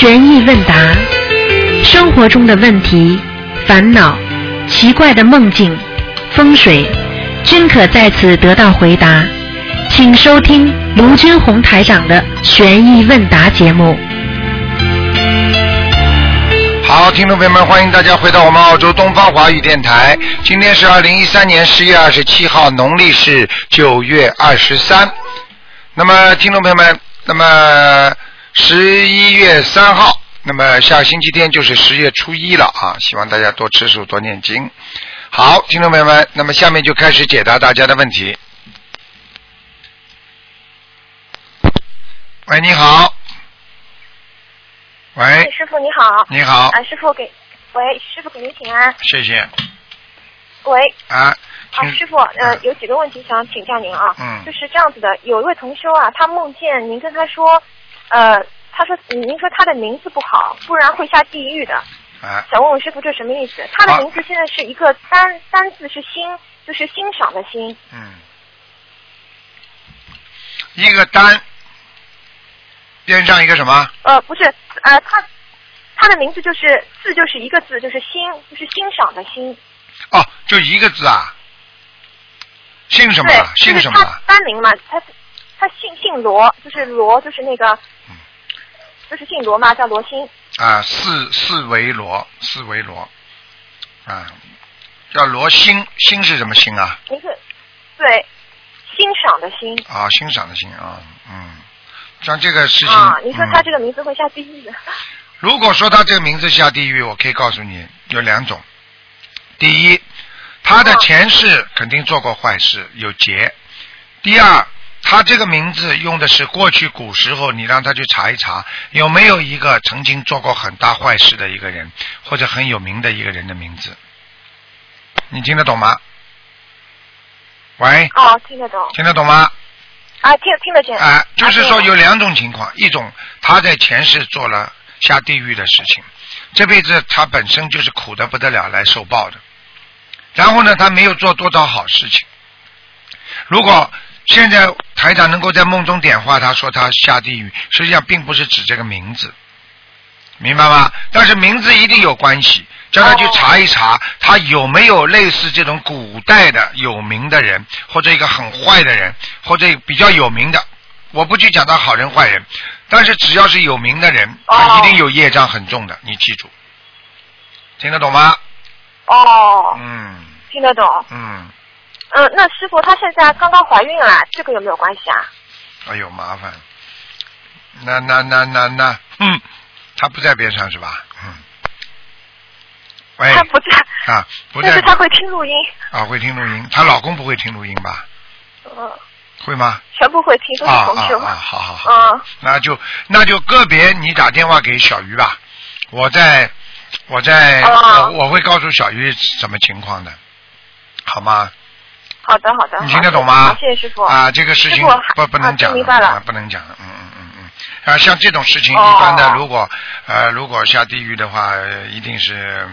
悬疑问答，生活中的问题、烦恼、奇怪的梦境、风水，均可在此得到回答。请收听卢军红台长的悬疑问答节目。好，听众朋友们，欢迎大家回到我们澳洲东方华语电台。今天是二零一三年十月二十七号，农历是九月二十三。那么，听众朋友们，那么十一月三号，那么下星期天就是十月初一了啊！希望大家多吃素，多念经。好，听众朋友们，那么下面就开始解答大家的问题。喂，你好。喂，哎，师傅你好。你好，啊，师傅给，喂，师傅给您请安。谢谢喂，啊。啊，师傅，呃，有几个问题想请教您啊。嗯就是这样子的，有一位同修啊，他梦见您跟他说，呃，他说您说他的名字不好，不然会下地狱的。啊，想问问师傅这什么意思？他啊的名字现在是一个单单字是欣，就是欣赏的欣。嗯，一个单，边上一个什么？呃，不是，呃，他他的名字就是字就是一个字，就是欣，就是欣赏的欣。哦，就一个字啊。姓什么姓什么？单名嘛，他他姓姓罗，就是罗，就是那个，嗯就是姓罗嘛，叫罗星。啊，四四维罗，四维罗，啊，叫罗星，星是什么星啊？您是对欣赏的欣啊，欣赏的欣啊，嗯，像这个事情，啊，你说他嗯这个名字会下地狱的。如果说他这个名字下地狱，我可以告诉你有两种。第一，他的前世肯定做过坏事，有劫。第二，他这个名字用的是过去古时候，你让他去查一查，有没有一个曾经做过很大坏事的一个人，或者很有名的一个人的名字。你听得懂吗？喂，哦，听得懂听得懂吗？啊，听听得见。啊，就是说啊有两种情况，一种他在前世做了下地狱的事情，这辈子他本身就是苦的不得了来受报的，然后呢，他没有做多少好事情。如果现在台长能够在梦中点化他说他下地狱，实际上并不是指这个名字，明白吗？但是名字一定有关系，叫他去查一查，他有没有类似这种古代的有名的人，或者一个很坏的人，或者比较有名的。我不去讲他好人坏人，但是只要是有名的人，他一定有业障很重的，你记住，听得懂吗？哦，嗯听得懂。嗯，嗯，那师傅她现在刚刚怀孕了，这个有没有关系啊？哎呦麻烦，那那那那那，嗯，她不在边上是吧？嗯，喂她不在，啊，不在但是她会听录音，啊，会听录音，她老公不会听录音吧？嗯，会吗？全部会听，都是啊同修。啊啊，好好好。嗯，那就那就个别你打电话给小鱼吧，我在我在、哦我我会告诉小鱼什么情况的，好吗？好的好的。你听得懂吗？谢谢师傅。啊，这个事情不不能讲明白了啊不能讲，嗯嗯嗯嗯。啊，像这种事情，哦一般的，如果呃如果下地狱的话，呃一定是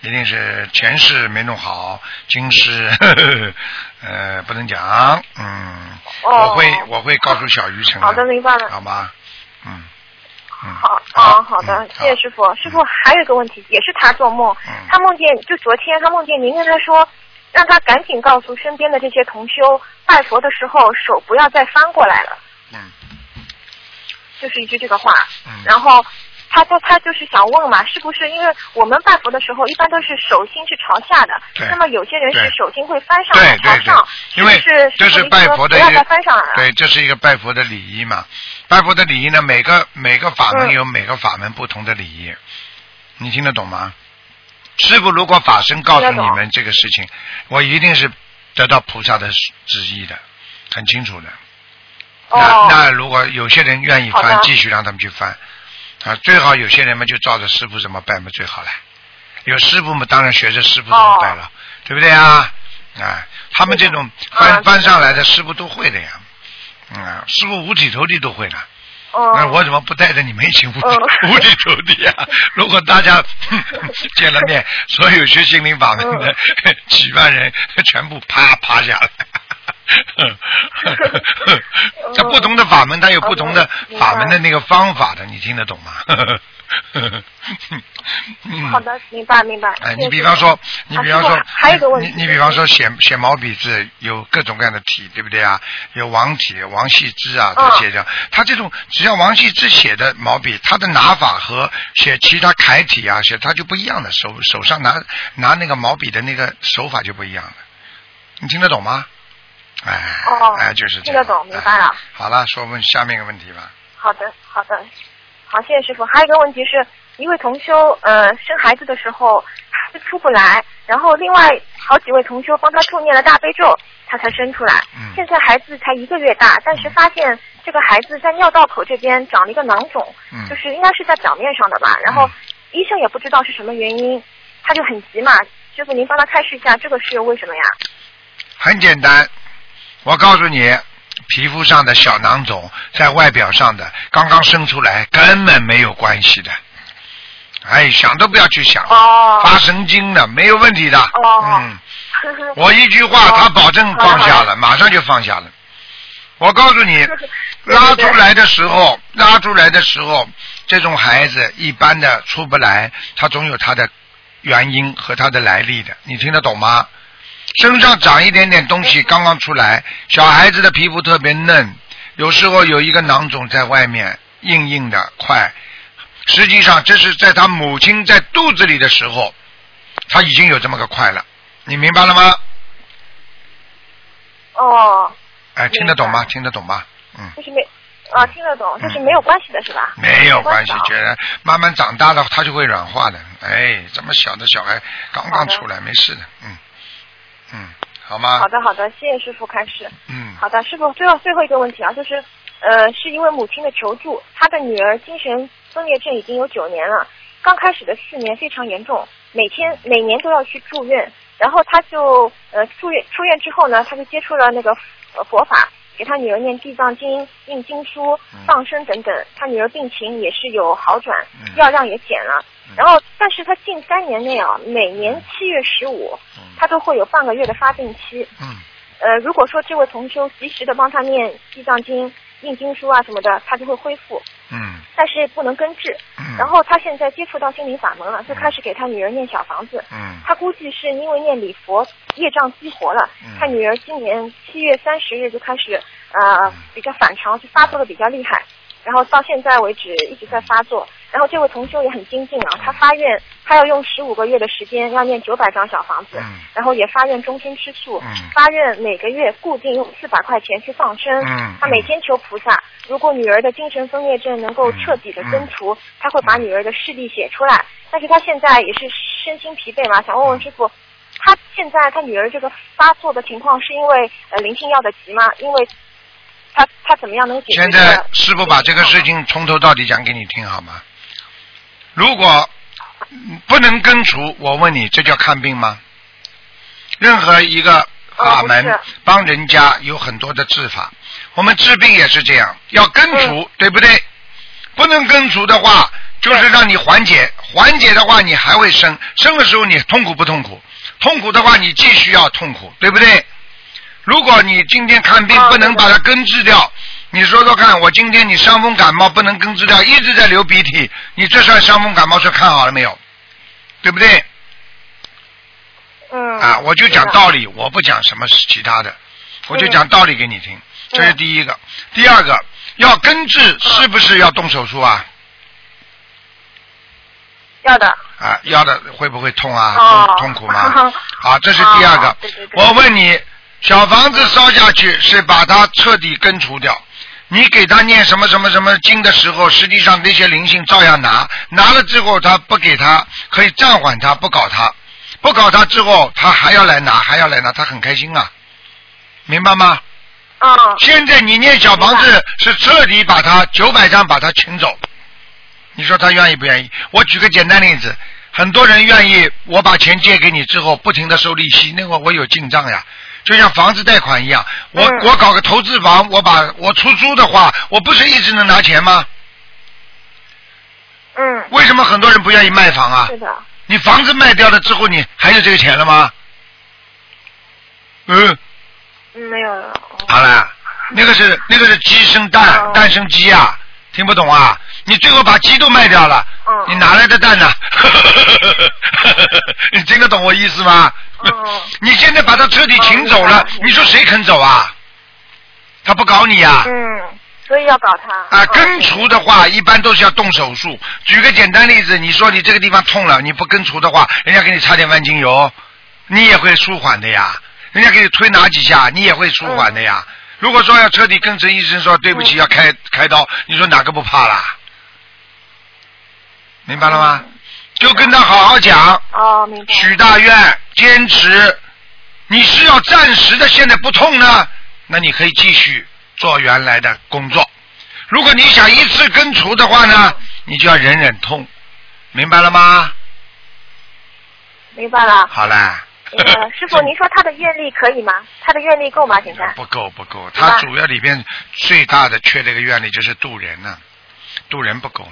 一定是前世没弄好，今世呵呵 呃不能讲，嗯，哦我会我会告诉小鱼成好的，明白了。好吗？嗯嗯。好，啊，好的嗯，谢谢师傅。师傅还有一个问题，也是他做梦，嗯他梦见就昨天他梦见您跟他说，让他赶紧告诉身边的这些同修，拜佛的时候手不要再翻过来了，嗯就是一句这个话。嗯然后他他他就是想问嘛，是不是因为我们拜佛的时候一般都是手心是朝下的，那么有些人是手心会翻上对来朝上，，因为是这是拜佛的不要再一个翻上来了。对，这是一个拜佛的礼仪嘛。拜佛的礼仪呢，每个每个法门嗯有每个法门不同的礼仪，你听得懂吗？师傅如果法身告诉你们这个事情，我一定是得到菩萨的旨意的，很清楚的。那哦，那如果有些人愿意翻，继续让他们去翻啊，最好有些人们就照着师傅怎么拜嘛最好了。有师傅嘛，当然学着师傅怎么拜了，对不对啊？啊，他们这种翻、啊翻上来的师傅都会的呀，嗯啊，师傅五体投地都会的。哦，那我怎么不带着你们一起五五体投地啊？如果大家 见了面，所有学心灵法门的、嗯 几万人全部啪趴下来。这不同的法门，它有不同的嗯法门的那个方法的，你听得懂吗？嗯 好的，明白明白。哎，你比方说，你啊比方说还有一个问题你你比方说写写毛笔字有各种各样的体，对不对啊？有王体、王羲之啊嗯这些的，他这种只要王羲之写的毛笔，他的拿法和写其他楷体啊写他就不一样的，手手上拿拿那个毛笔的那个手法就不一样了，你听得懂吗？哎，哦哎，就是这样。听得懂明白了哎好了，说问下面一个问题吧。好的，好的，好，谢谢师傅。还有一个问题是，一位同修呃生孩子的时候孩子出不来，然后另外好几位同修帮他助念了大悲咒，他才生出来。嗯现在孩子才一个月大，但是发现这个孩子在尿道口这边长了一个囊肿，嗯就是应该是在表面上的吧。然后嗯医生也不知道是什么原因，他就很急嘛。师傅，您帮他开示一下，这个是为什么呀？很简单，我告诉你，皮肤上的小囊肿在外表上的刚刚生出来，根本没有关系的。哎，想都不要去想，哦发神经的没有问题的。哦嗯，我一句话，他保证放下了，马上就放下了。我告诉你，拉出来的时候，拉出来的时候，这种孩子一般的出不来，他总有他的原因和他的来历的，你听得懂吗？身上长一点点东西，刚刚出来，小孩子的皮肤特别嫩，有时候有一个囊肿在外面，硬硬的块。实际上，这是在他母亲在肚子里的时候，他已经有这么个块了，你明白了吗？哦，哎，听得懂吗？听得懂吗？嗯。就是没啊，听得懂，就是没有关系的是吧？没有关系，觉得慢慢长大了，他就会软化的。哎，这么小的小孩刚刚出来，没事的，嗯嗯，好吗？好的，好的，谢谢师傅开始。嗯，好的，师傅，最后最后一个问题啊，就是呃，是因为母亲的求助，她的女儿精神分裂症已经有九年了，刚开始的四年非常严重，每天每年都要去住院，然后她就呃住院出院之后呢，她就接触了那个呃佛法。给她女儿念地藏经、印经书、放生等等，她女儿病情也是有好转，嗯药量也减了。然后，但是他近三年内啊，每年七月十五，他都会有半个月的发病期。嗯呃，如果说这位同修及时的帮他念地藏经、念经书啊什么的，他就会恢复，嗯但是不能根治。嗯，然后他现在接触到心灵法门了，就开始给他女儿念小房子。嗯他估计是因为念礼佛业障激活了，嗯他女儿今年七月三十日就开始呃比较反常，就发作的比较厉害，然后到现在为止一直在发作。然后这位同修也很精进啊，他发愿他要用十五个月的时间要念九百张小房子，嗯然后也发愿终身吃素，嗯发愿每个月固定用四百块钱去放生。嗯他每天求菩萨，如果女儿的精神分裂症能够彻底的根除，嗯他会把女儿的视力写出来。但是他现在也是身心疲惫嘛，想问问师傅，他现在他女儿这个发作的情况是因为呃灵性要的急吗？因为他他怎么样能解决、现？在师傅把这个事情从头到底讲给你听好吗？如果嗯不能根除，我问你，这叫看病吗？任何一个法门哦帮人家有很多的治法，我们治病也是这样，要根除，对不对？不能根除的话，就是让你缓解，缓解的话你还会生，生的时候你痛苦不痛苦？痛苦的话你继续要痛苦，对不对？如果你今天看病哦不能把它根治掉，你说说看，我今天你伤风感冒不能根治掉，一直在流鼻涕，你这算伤风感冒是看好了没有？对不对？嗯啊，我就讲道理，我不讲什么其他的，我就嗯讲道理给你听，这是第一个。第二个，要根治是不是要动手术啊？要的。啊，要的会不会痛啊？哦痛痛苦吗？好，这是第二个哦对对。对我问你，小房子烧下去是把它彻底根除掉。你给他念什么什么什么经的时候，实际上那些灵性照样拿，拿了之后他不给他，可以暂缓他，不搞他，不搞他之后他还要来拿，还要来拿，他很开心啊，明白吗？嗯现在你念小房子是彻底把他九百张把他请走，你说他愿意不愿意？我举个简单例子，很多人愿意我把钱借给你之后不停的收利息，那会我有进账呀，就像房子贷款一样，我、嗯我搞个投资房，我把我出租的话，我不是一直能拿钱吗？嗯，为什么很多人不愿意卖房啊是？的。你房子卖掉了之后，你还有这个钱了吗？嗯。嗯，没有了。哦好了，那个是那个是鸡生蛋，哦蛋生鸡啊，听不懂啊？你最后把鸡都卖掉了，嗯你哪来的蛋呢？你听得懂我意思吗？嗯 你现在把他彻底请走了你说谁肯走啊？他不搞你呀、嗯，所以要搞他。啊，嗯根除的话，一般都是要动手术。举个简单例子，你说你这个地方痛了，你不根除的话，人家给你擦点万金油，你也会舒缓的呀。人家给你推拿几下，你也会舒缓的呀。如果说要彻底根除，医生说对不起，嗯要开开刀，你说哪个不怕啦？明白了吗？就跟他好好讲，哦，明白。许大愿，坚持。你是要暂时的，现在不痛呢，那你可以继续做原来的工作。如果你想一次根除的话呢，你就要忍忍痛，明白了吗？明白了。好了，师傅，您说他的愿力可以吗？他的愿力够吗？现在？不够不够，他主要里边最大的缺这个愿力就是渡人呢、渡人不够。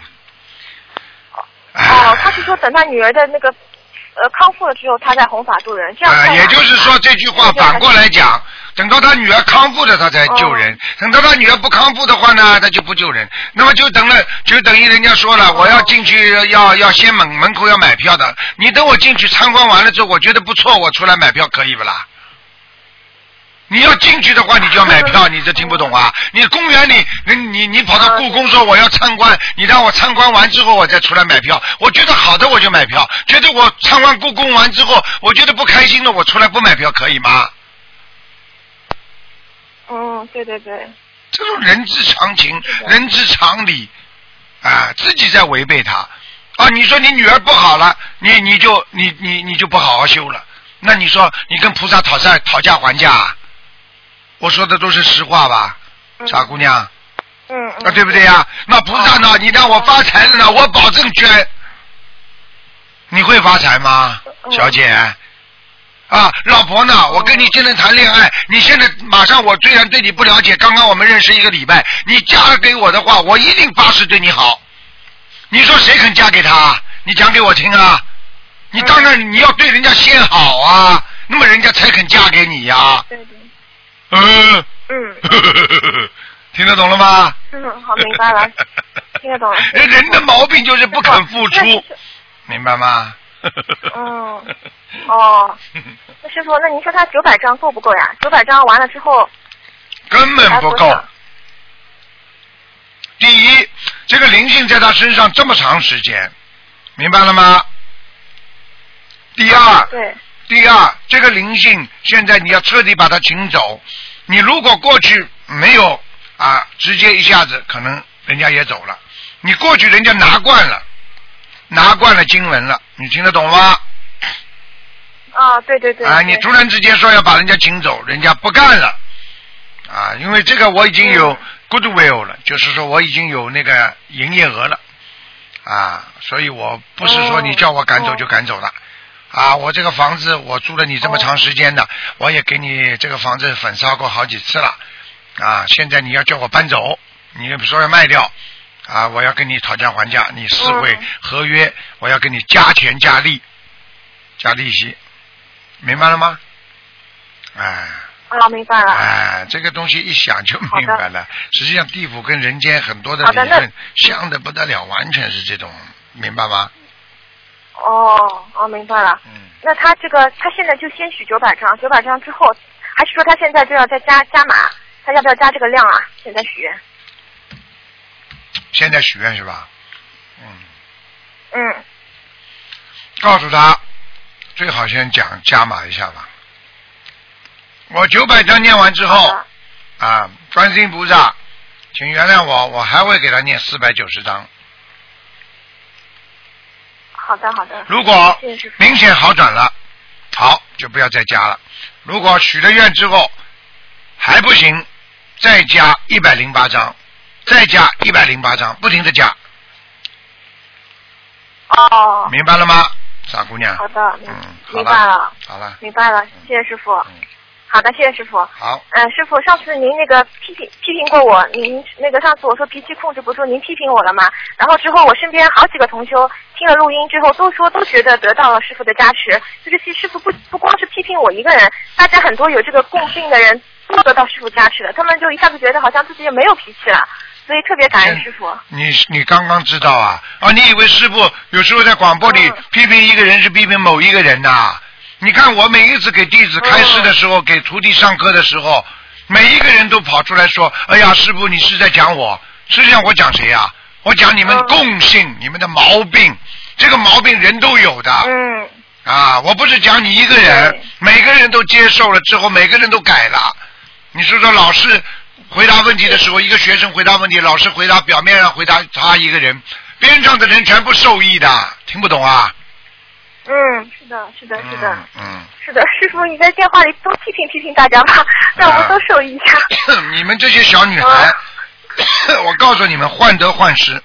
哎哦，他是说等他女儿的那个呃康复了之后，他再弘法度人，这样啊，也就是说这句话反过来讲，等到他女儿康复了，他才救人；等到他女儿不康复的话呢，他就不救人。那么就等了，就等于人家说了，我要进去要要先门门口要买票的，你等我进去参观完了之后，我觉得不错，我出来买票可以不啦？你要进去的话，你就要买票，你这听不懂啊？你公园里，你你你跑到故宫说我要参观，你让我参观完之后我再出来买票，我觉得好的我就买票，觉得我参观故宫完之后，我觉得不开心了，我出来不买票可以吗？哦，对对对，这种人之常情人之常理，啊，自己在违背他。啊，你说你女儿不好了，你你就你你你就不好好修了，那你说你跟菩萨讨债讨价还价啊？我说的都是实话吧，嗯傻姑娘。嗯啊，嗯，对不对呀？那菩萨呢？你让我发财了呢，我保证捐。你会发财吗，嗯小姐？啊，老婆呢？我跟你现在谈恋爱，你现在马上，我虽然对你不了解，刚刚我们认识一个礼拜，你嫁给我的话，我一定发誓对你好。你说谁肯嫁给他？你讲给我听啊！你当然你要对人家先好啊，那么人家才肯嫁给你呀、对对，嗯，嗯 听得懂了吗？嗯，好，明白了，听得懂了。人人的毛病就是不肯付出明白吗？嗯，哦，那师傅，那您说他九百张够不够呀？九百张完了之后，根本不够。第一，这个灵性在他身上这么长时间，明白了吗？第二，对，第二，这个灵性现在你要彻底把它请走。你如果过去没有啊，直接一下子可能人家也走了。你过去人家拿惯了，拿惯了经文了，你听得懂吗？啊，对对对。啊，你突然之间说要把人家请走，人家不干了，啊，因为这个我已经有嗯 goodwill 了，就是说我已经有那个营业额了，啊，所以我不是说哦你叫我赶走哦就赶走了，啊，我这个房子我住了你这么长时间的，我也给你这个房子粉刷过好几次了，啊，现在你要叫我搬走，你说要卖掉。啊，我要跟你讨价还价，你四会嗯合约，我要跟你加钱加利，加利息，明白了吗？哎啊，明白了。哎，这个东西一想就明白了。实际上，地府跟人间很多的理论像的不得了，完全是这种，明白吗？哦哦，明白了。嗯，那他这个，他现在就先许九百张，九百张之后，还是说他现在就要再加加码？他要不要加这个量啊？现在许愿。现在许愿是吧？嗯，嗯，告诉他最好先讲加码一下吧。我九百张念完之后。啊，观世音菩萨，请原谅我，我还会给他念四百九十章。好的，好的。如果明显好转了，好就不要再加了。如果许了愿之后还不行，再加一百零八张，再加一百零八张，不停的加，哦，明白了吗，傻姑娘？好的，明嗯，明白了，好了，明白了，谢谢师傅。嗯，好的，谢谢师傅。好，嗯，师傅，上次您那个批评批评过我，您那个上次我说脾气控制不住，您批评我了嘛？然后之后我身边好几个同修听了录音之后，都说都觉得得到了师傅的加持。就是其实师傅不不光是批评我一个人，大家很多有这个共性的人都得到师傅加持了，他们就一下子觉得好像自己也没有脾气了。所以特别感恩师傅。你你刚刚知道啊？啊，你以为师傅有时候在广播里嗯批评一个人是批评某一个人呐、你看我每一次给弟子开示的时候，给徒弟上课的时候，每一个人都跑出来说：“哎呀，师傅你是在讲我？实际上我讲谁呀、我讲你们嗯共性，你们的毛病，这个毛病人都有的。嗯啊，我不是讲你一个人，每个人都接受了之后，每个人都改了。你说说，老师回答问题的时候，一个学生回答问题，老师回答表面上回答他一个人，边上的人全部受益的，听不懂啊？嗯，是的，是的，是的，嗯嗯，是的，师傅你在电话里多批评批评大家吧，让我们都受益一下。你们这些小女孩，我告诉你们，患得患失，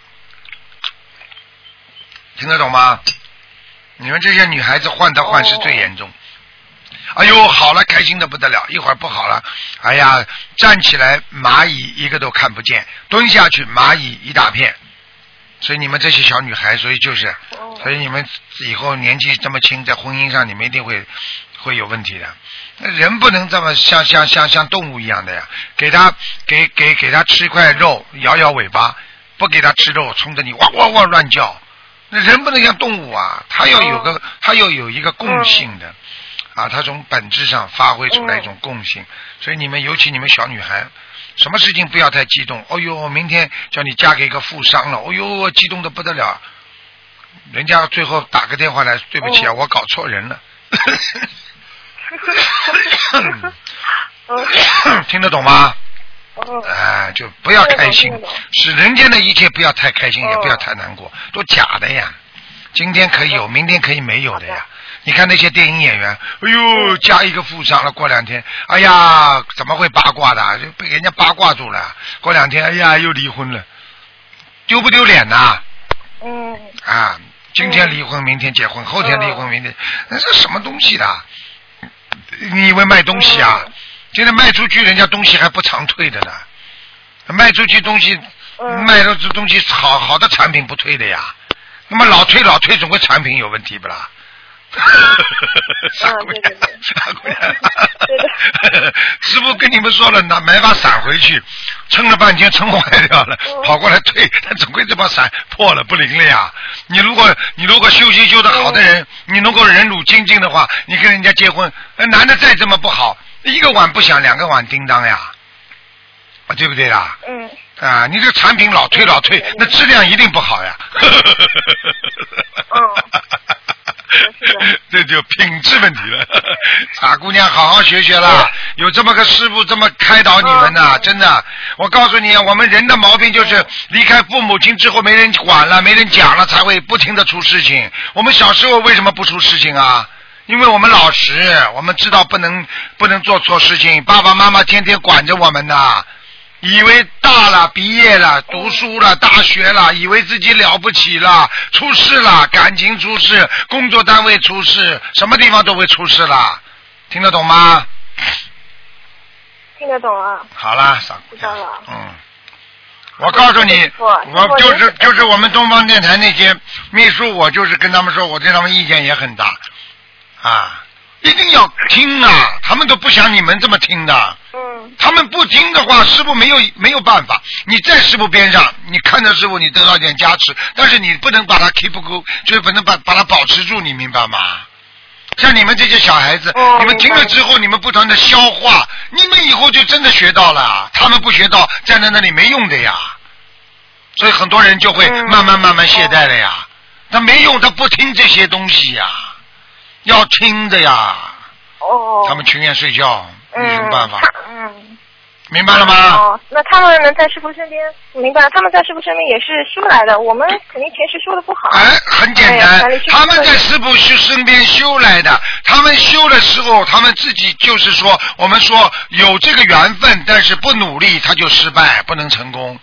听得懂吗？你们这些女孩子患得患失最严重。哎呦，好了，开心的不得了，一会儿不好了，哎呀，站起来蚂蚁一个都看不见，蹲下去蚂蚁一大片。所以你们这些小女孩，所以就是，哦所以你们以后年纪这么轻，在婚姻上你们一定会会有问题的。那人不能这么像像像像动物一样的呀，给他给给给他吃一块肉，摇摇尾巴，不给他吃肉，冲着你哇哇哇乱叫。那人不能像动物啊，他要有个他要有一个共性的。啊，他从本质上发挥出来一种共性，所以你们尤其你们小女孩，什么事情不要太激动。哦呦，明天叫你嫁给一个富商了，哦呦，激动的不得了。人家最后打个电话来，对不起啊，哦我搞错人了。嗯 听得懂吗？嗯哎，就不要开心使人间的一切不要太开心，也哦不要太难过，都假的呀。今天可以有，明天可以没有的呀。你看那些电影演员，哎呦，加一个富商了，过两天，哎呀，怎么会八卦的？就被人家八卦住了。过两天，哎呀，又离婚了，丢不丢脸呐？嗯啊，今天离婚，明天结婚，后天离婚，明天，那是什么东西的？你以为卖东西啊？嗯现在卖出去，人家东西还不常退的呢。卖出去东西，嗯卖的这东西好好的产品不退的呀。那么老退老退，总归产品有问题不啦？傻姑娘傻姑娘师傅跟你们说了，拿买把伞回去，撑了半天撑坏掉了，嗯跑过来退，他总归这把伞破了不灵了呀。你如果你如果修行修得好的人，你能够忍辱精进的话，你跟人家结婚，呃男的再这么不好，一个碗不响，两个碗叮当呀，啊对不对呀？嗯啊，你这个产品老退老退，那质量一定不好呀。是的 这就品质问题了。傻姑娘，好好学学啦！有这么个师傅这么开导你们呐、嗯真的。我告诉你啊，我们人的毛病就是离开父母亲之后没人管了，没人讲了，才会不停的出事情。我们小时候为什么不出事情啊？因为我们老实，我们知道不能不能做错事情，爸爸妈妈天天管着我们呐。以为大了，毕业了，读书了，大学了，以为自己了不起了，出事了，感情出事，工作单位出事，什么地方都会出事了，听得懂吗？听得懂啊。好啦，傻姑娘知道了，嗯，我告诉你，我我就是就是我们东方电台那些秘书，我就是跟他们说，我对他们意见也很大，啊，一定要听啊，他们都不想你们这么听的。嗯他们不听的话，师傅没有没有办法。你在师傅边上，你看着师傅，你得到一点加持，但是你不能把它 keep 住，就是不能把把它保持住，你明白吗？像你们这些小孩子，哦你们听了之后，你们不断的消化，你们以后就真的学到了。他们不学到，站在那里没用的呀。所以很多人就会嗯慢慢慢慢懈怠了呀。他没用，他不听这些东西呀，要听的呀。哦。他们情愿睡觉，有什么办法？嗯。嗯明白了吗？哦，那他们能在师傅身边，明白了？他们在师傅身边也是修来的，我们肯定前世修的不好。哎，很简单他们在师傅修身边修来的，他们修的时候，他们自己就是说，我们说有这个缘分，但是不努力他就失败，不能成功。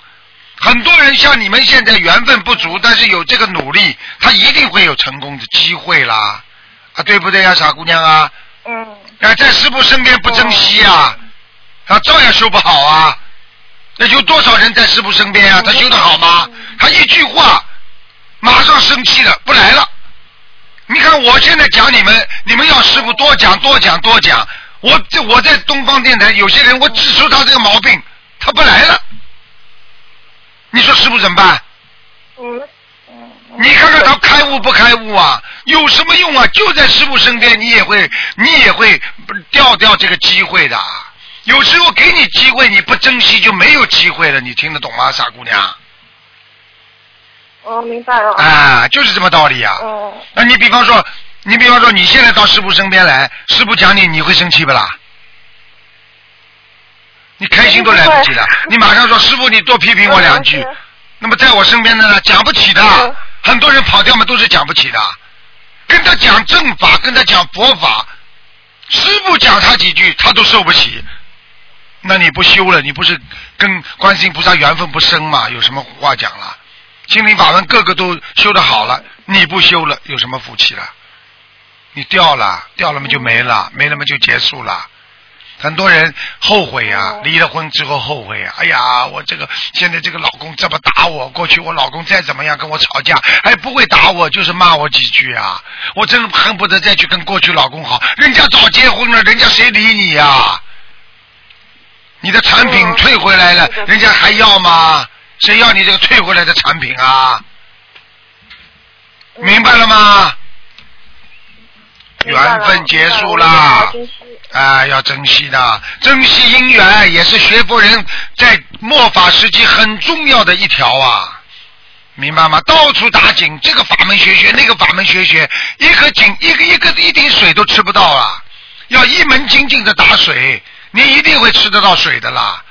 很多人像你们现在缘分不足，但是有这个努力，他一定会有成功的机会啦，啊，对不对呀、傻姑娘啊？嗯啊，在师傅身边不珍惜啊，他照样修不好啊。那有多少人在师傅身边啊？他修得好吗？他一句话，马上生气了，不来了。你看我现在讲你们，你们要师傅多讲多讲多讲。我这我在东方电台，有些人我指出他这个毛病，他不来了。你说师傅怎么办？嗯嗯。你看看他开悟不开悟啊？有什么用啊？就在师傅身边，你也会，你也会掉掉这个机会的。有时候给你机会，你不珍惜就没有机会了。你听得懂吗，傻姑娘？哦，明白了。啊，就是这么道理啊。哦。那你比方说，你比方说，你现在到师傅身边来，师傅讲你，你会生气不啦？你开心都来不及了，你马上说师傅，你多批评我两句。那么在我身边的呢，讲不起的，很多人跑掉嘛，都是讲不起的。跟他讲正法，跟他讲佛法，师傅讲他几句，他都受不起。那你不修了，你不是跟观世音菩萨缘分不深嘛？有什么话讲了？心灵法门个个都修得好了，你不修了，有什么福气了？你掉了，掉了嘛就没了，没了嘛就结束了。很多人后悔呀，离了婚之后后悔呀。哎呀，我这个现在这个老公这么打我，过去我老公再怎么样跟我吵架，哎不会打我，就是骂我几句啊。我真的恨不得再去跟过去老公好，人家早结婚了，人家谁理你呀？你的产品退回来了，人家还要吗？谁要你这个退回来的产品啊？明白了吗？缘分结束啦，啊，要珍惜的，珍惜姻缘也是学佛人在末法时期很重要的一条啊，明白吗？到处打井，这个法门学学，那个法门学学，一个井，一个一个一滴水都吃不到啊，要一门精进的打水，你一定会吃得到水的啦。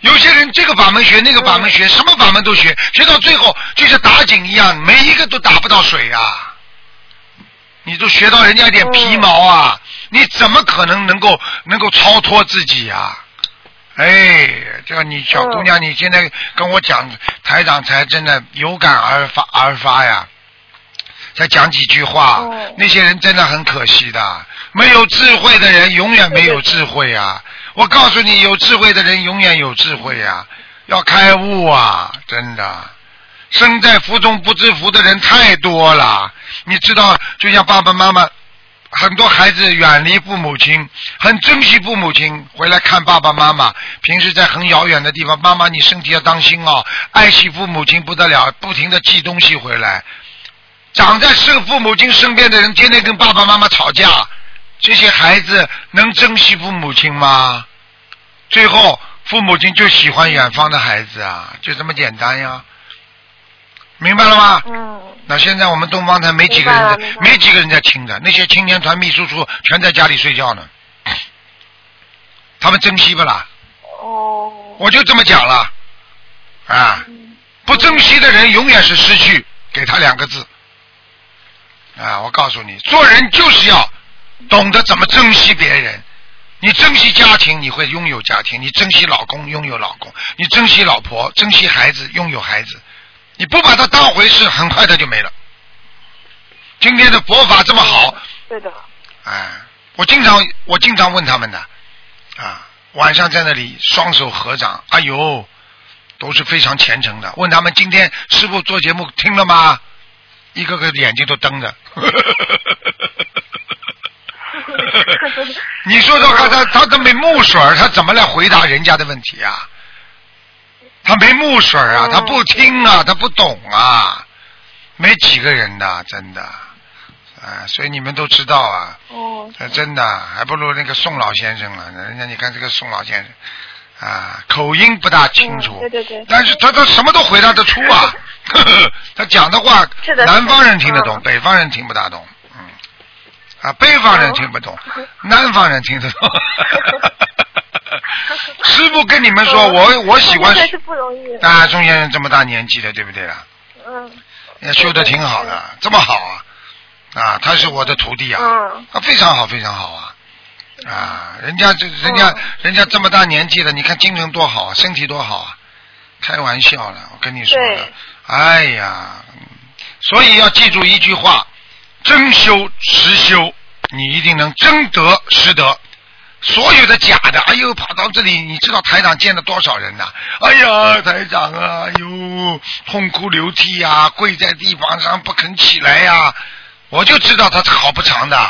有些人这个法门学，那个法门学，什么法门都学，学到最后就像打井一样，每一个都打不到水啊。你都学到人家一点皮毛啊！你怎么可能能够能够超脱自己呀？哎，这个你小姑娘，你现在跟我讲，台长才真的有感而发而发呀！再讲几句话，那些人真的很可惜的，没有智慧的人永远没有智慧啊！我告诉你，有智慧的人永远有智慧呀！要开悟啊！真的。身在福中不知福的人太多了，你知道，就像爸爸妈妈，很多孩子远离父母亲，很珍惜父母亲，回来看爸爸妈妈。平时在很遥远的地方，妈妈你身体要当心哦，爱惜父母亲不得了，不停的寄东西回来。长在是父母亲身边的人，天天跟爸爸妈妈吵架，这些孩子能珍惜父母亲吗？最后，父母亲就喜欢远方的孩子啊，就这么简单呀。明白了吗？嗯。那现在我们东方台没几个人在，没几个人在听的，那些青年团秘书处全在家里睡觉呢。他们珍惜不啦？哦。我就这么讲了，啊，不珍惜的人永远是失去，给他两个字。啊，我告诉你，做人就是要懂得怎么珍惜别人。你珍惜家庭，你会拥有家庭；你珍惜老公，拥有老公；你珍惜老婆，珍惜孩子，拥有孩子。你不把它当回事，很快它就没了。今天的佛法这么好，对的。哎，我经常我经常问他们的，啊，晚上在那里双手合掌，哎呦，都是非常虔诚的。问他们今天师傅做节目听了吗？一个个眼睛都瞪着。你说说看，他他都没木水他怎么来回答人家的问题啊？他没木水啊，他不听啊，他不懂啊，没几个人的，真的，啊，所以你们都知道啊，哦，真的还不如那个宋老先生了，人家你看这个宋老先生，啊，口音不大清楚，对对对，但是他他什么都回答得出啊，他讲的话，南方人听得懂，北方人听不大懂，嗯，啊，北方人听不懂，南方人听得懂。师傅跟你们说，我我喜欢。是不容易。啊，钟先生这么大年纪了，对不对啊？嗯。也修的挺好的，这么好啊！啊，他是我的徒弟啊，他非常好，非常好啊！啊，人家这人家人家这么大年纪了，你看精神多好啊，身体多好啊！开玩笑了，我跟你说的。哎呀，所以要记住一句话：真修实修，你一定能真得实得。所有的假的，哎呦，跑到这里，你知道台长见了多少人呐？哎呀，台长啊，哎呦，痛哭流涕呀，跪在地方上不肯起来呀，我就知道他好不长的，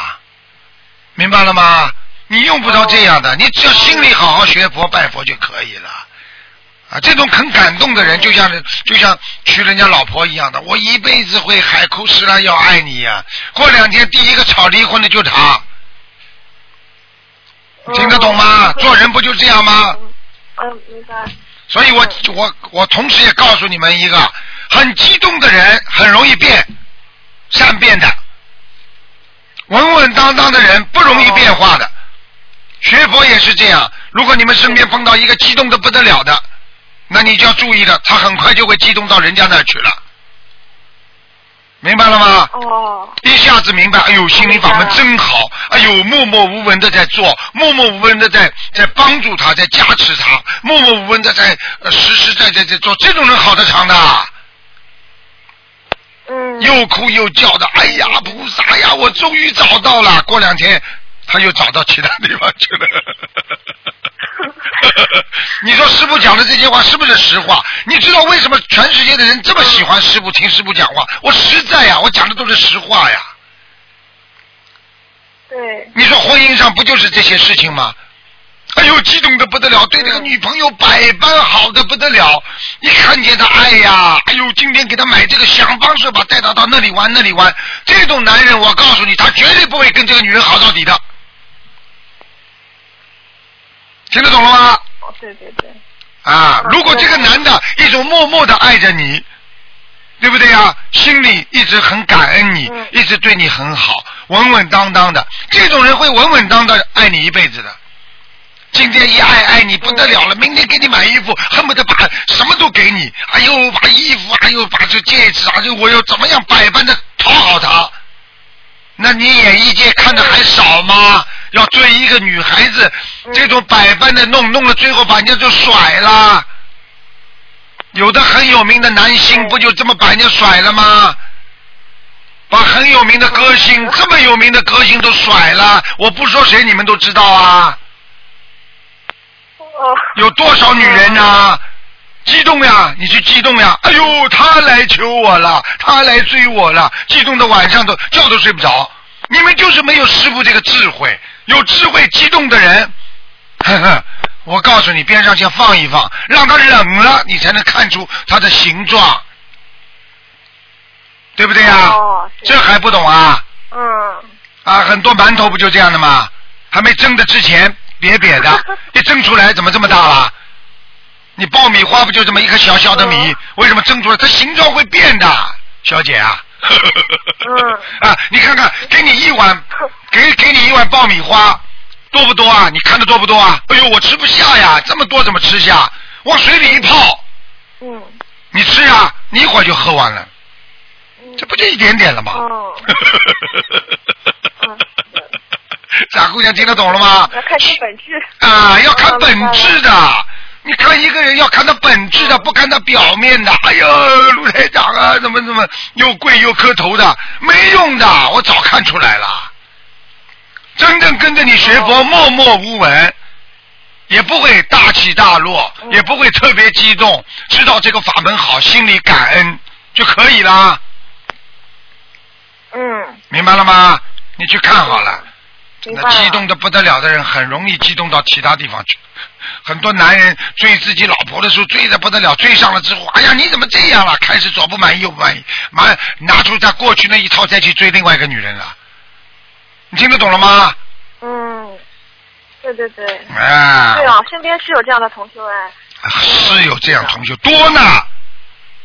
明白了吗？你用不着这样的，你只要心里好好学佛拜佛就可以了，啊，这种很感动的人，就像就像娶人家老婆一样的，我一辈子会海枯石烂要爱你呀、过两天第一个吵离婚的就他，听得懂吗？嗯做人不就这样吗？嗯，明白。所以我我我同时也告诉你们一个，很激动的人很容易变，善变的，稳稳当当的人不容易变化的。学佛也是这样，如果你们身边碰到一个激动的不得了的，那你就要注意了，他很快就会激动到人家那儿去了，明白了吗？哦，一下子明白，哎呦，心灵法门真好，哎呦，默默无闻的在做，默默无闻的在在帮助他，在加持他，默默无闻的在呃实实在在在做，这种人好得长的，嗯，又哭又叫的，哎呀，菩萨呀，我终于找到了。过两天他又找到其他地方去了。你说师傅讲的这些话是不是实话？你知道为什么全世界的人这么喜欢师傅，听师傅讲话？我实在呀，我讲的都是实话呀。对，你说婚姻上不就是这些事情吗？哎呦，激动的不得了，对这个女朋友百般好的不得了。一看见他，哎呀，哎呦，今天给他买这个，想方设法带他到那里玩那里玩。这种男人，我告诉你，他绝对不会跟这个女人好到底的。听得懂了吗？哦，对对对，啊，嗯如果这个男的一种默默的爱着你，对不对呀？心里一直很感恩你，嗯一直对你很好，稳稳当当的，这种人会稳稳当当地爱你一辈子的。今天一爱爱你不得了了，明天给你买衣服，恨不得把什么都给你，哎呦，把衣服，哎呦，把这戒指，哎呦，我又怎么样百般的讨好他。那你演艺界看的还少吗？要追一个女孩子，这种百般的弄，弄了最后把人家就甩了。有的很有名的男星不就这么把人家甩了吗？把很有名的歌星，这么有名的歌星都甩了，我不说谁，你们都知道啊。哦，有多少女人呐、激动呀，你去激动呀！哎呦，他来求我了，他来追我了，激动的晚上都觉都睡不着。你们就是没有师傅这个智慧，有智慧激动的人，呵呵，我告诉你，边上先放一放，让它冷了，你才能看出它的形状，对不对呀？哦，这还不懂啊？嗯，啊，很多馒头不就这样的吗？还没蒸的之前瘪瘪的，一蒸出来怎么这么大了？你爆米花不就这么一个小小的米嗯？为什么蒸出来它形状会变的，小姐啊？嗯 啊，你看看，给你一碗，给给你一碗爆米花，多不多啊？你看的多不多啊？哎呦，我吃不下呀，这么多怎么吃下？往水里一泡，嗯，你吃呀，你一会儿就喝完了，嗯这不就一点点了吗？哦 嗯傻姑娘听得懂了吗？要看出本质。啊，要看本哦质的。你看一个人要看他本质的，不看他表面的。哎呦，卢台长啊，怎么怎么又跪又磕头的，没用的，我早看出来了。真正跟着你学佛，默默无闻，也不会大起大落，嗯也不会特别激动，知道这个法门好，心里感恩就可以啦。嗯，明白了吗？你去看好了。那。激动的不得了的人，很容易激动到其他地方去。很多男人追自己老婆的时候追的不得了，追上了之后，哎呀，你怎么这样了？开始左不满意右不满意，马上拿出他过去那一套再去追另外一个女人了。你听得懂了吗？嗯，对对对。啊，对啊，身边是有这样的同学哎。是有这样同学多呢，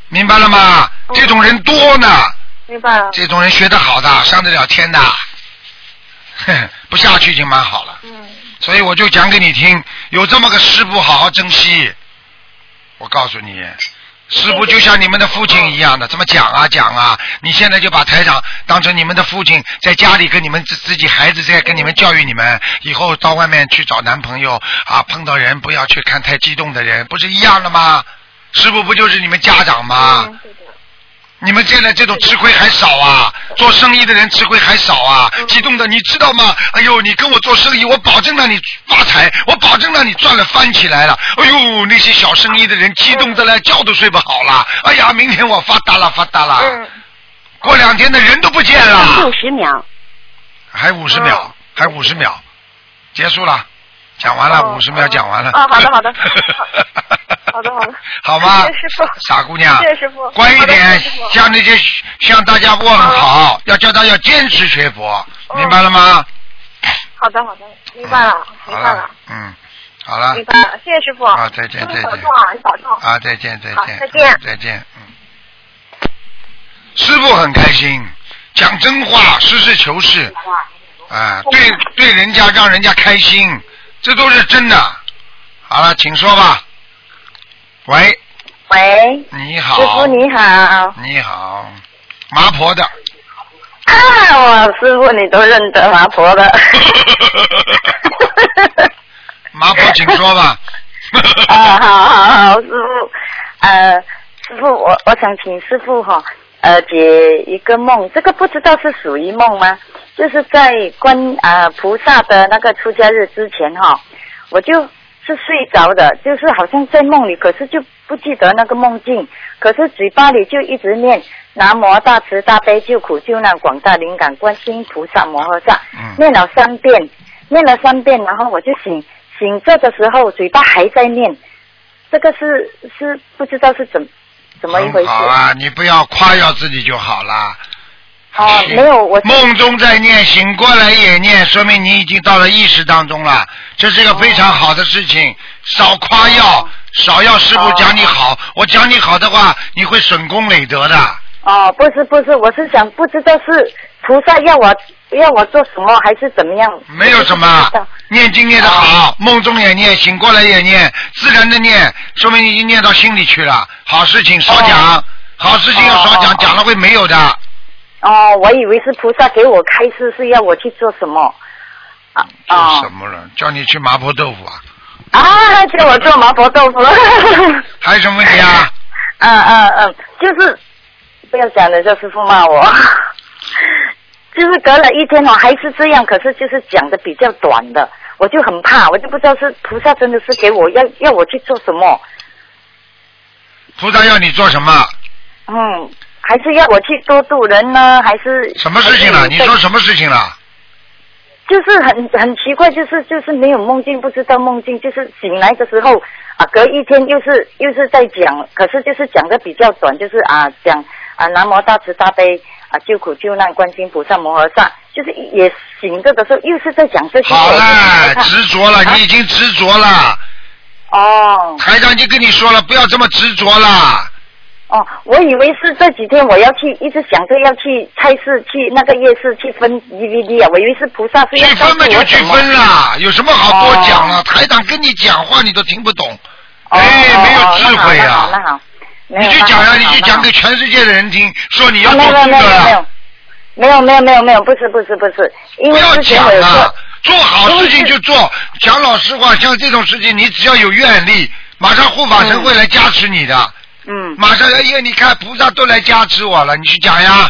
明白了吗？嗯这种人多呢，明白了。这种人学得好的，上得了天的，哼，不下去已经蛮好了。嗯所以我就讲给你听，有这么个师傅，好好珍惜。我告诉你，师傅就像你们的父亲一样的，这么讲啊讲啊。你现在就把台长当成你们的父亲，在家里跟你们自自己孩子在跟你们教育你们，以后到外面去找男朋友啊，碰到人不要去看太激动的人，不是一样的吗？师傅不就是你们家长吗？你们现在这种吃亏还少啊，做生意的人吃亏还少啊，激动的你知道吗？哎呦，你跟我做生意，我保证让你发财，我保证让你赚了翻起来了。哎呦，那些小生意的人激动的嘞，觉都睡不好了。哎呀，明天我发达了，发达了。嗯，过两天的人都不见了，六十秒，还五十秒，还五十秒，结束了。讲完了，哦五十秒讲完了。啊好的好的。好的 好的好吗？谢谢师傅。傻姑娘，谢谢师傅。乖一点向那些向大家问好，要叫他要坚持学佛，哦。明白了吗？好的好的，明白了明白了，嗯，好了。明，白了，谢谢师傅。啊再见再见。保重啊，你保重。啊，再见再见，再见。再见，嗯。师傅很开心，讲真话，实事求是，啊，对对人家让人家开心，这都是真的。好了，请说吧。喂，喂，你好。师傅你好。你好，麻婆的。啊，我师傅你都认得麻婆的。麻婆，请说吧。啊，好好好，师傅，呃，师傅，我我想请师傅哈，呃，解一个梦，这个不知道是属于梦吗？就是在观啊、菩萨的那个出家日之前哈，我就是睡着的，就是好像在梦里，可是就不记得那个梦境，可是嘴巴里就一直念南无大慈大悲救苦救难广大灵感观世音菩萨摩诃萨，嗯。念了三遍，念了三遍，然后我就醒醒着的时候，嘴巴还在念，这个是是不知道是怎怎么一回事？很好啊，你不要夸耀自己就好啦。哦，没有，我梦中在念，醒过来也念，说明你已经到了意识当中了，这是一个非常好的事情。少夸耀，少要师傅讲你好，我讲你好的话，你会损功累德的。哦，不是不是，我是想不知道是菩萨要我要我做什么，还是怎么样？没有什么念经念得好，梦中也念，醒过来也念，自然的念，说明你已经念到心里去了。好事情少讲，好事情要少讲，哦讲了会没有的。哦，我以为是菩萨给我开示，是要我去做什么？啊什么了？叫你去麻婆豆腐啊？啊，叫我做麻婆豆腐。还有什么问题啊？嗯嗯嗯，就是不要讲了，叫师傅骂我。就是隔了一天哦，还是这样，可是就是讲的比较短的，我就很怕，我就不知道是菩萨真的是给我要要我去做什么，菩萨要你做什么？嗯，还是要我去多度人呢，还是什么事情了？你说什么事情了？就是很很奇怪，就是就是没有梦境，不知道梦境，就是醒来的时候啊，隔一天又是又是在讲，可是就是讲的比较短，就是啊讲啊南无大慈大悲啊救苦救难观世音菩萨摩诃萨，就是也醒着的时候又是在讲这些。好我就很害了，执着了，啊你已经执着了。哦台长已经跟你说了，不要这么执着了。哦，我以为是这几天我要去，一直想着要去菜市、去那个夜市去分 DVD 啊，我以为是菩萨是去要分嘛就去分啦。有什么好多讲了？哦台长跟你讲话你都听不懂，哦哎，哦没有哦智慧那好，那啊！好，那好你去讲呀，你去讲给全世界的人听，说你要没有做功德没有没有了，没有没有没有没有，不是不是不是，因为不要之前讲了我有说，，做好事情就做。讲老实话，像这种事情，你只要有愿力，马上护法神嗯会来加持你的。嗯马上因为，你看菩萨都来加持我了，你去讲呀。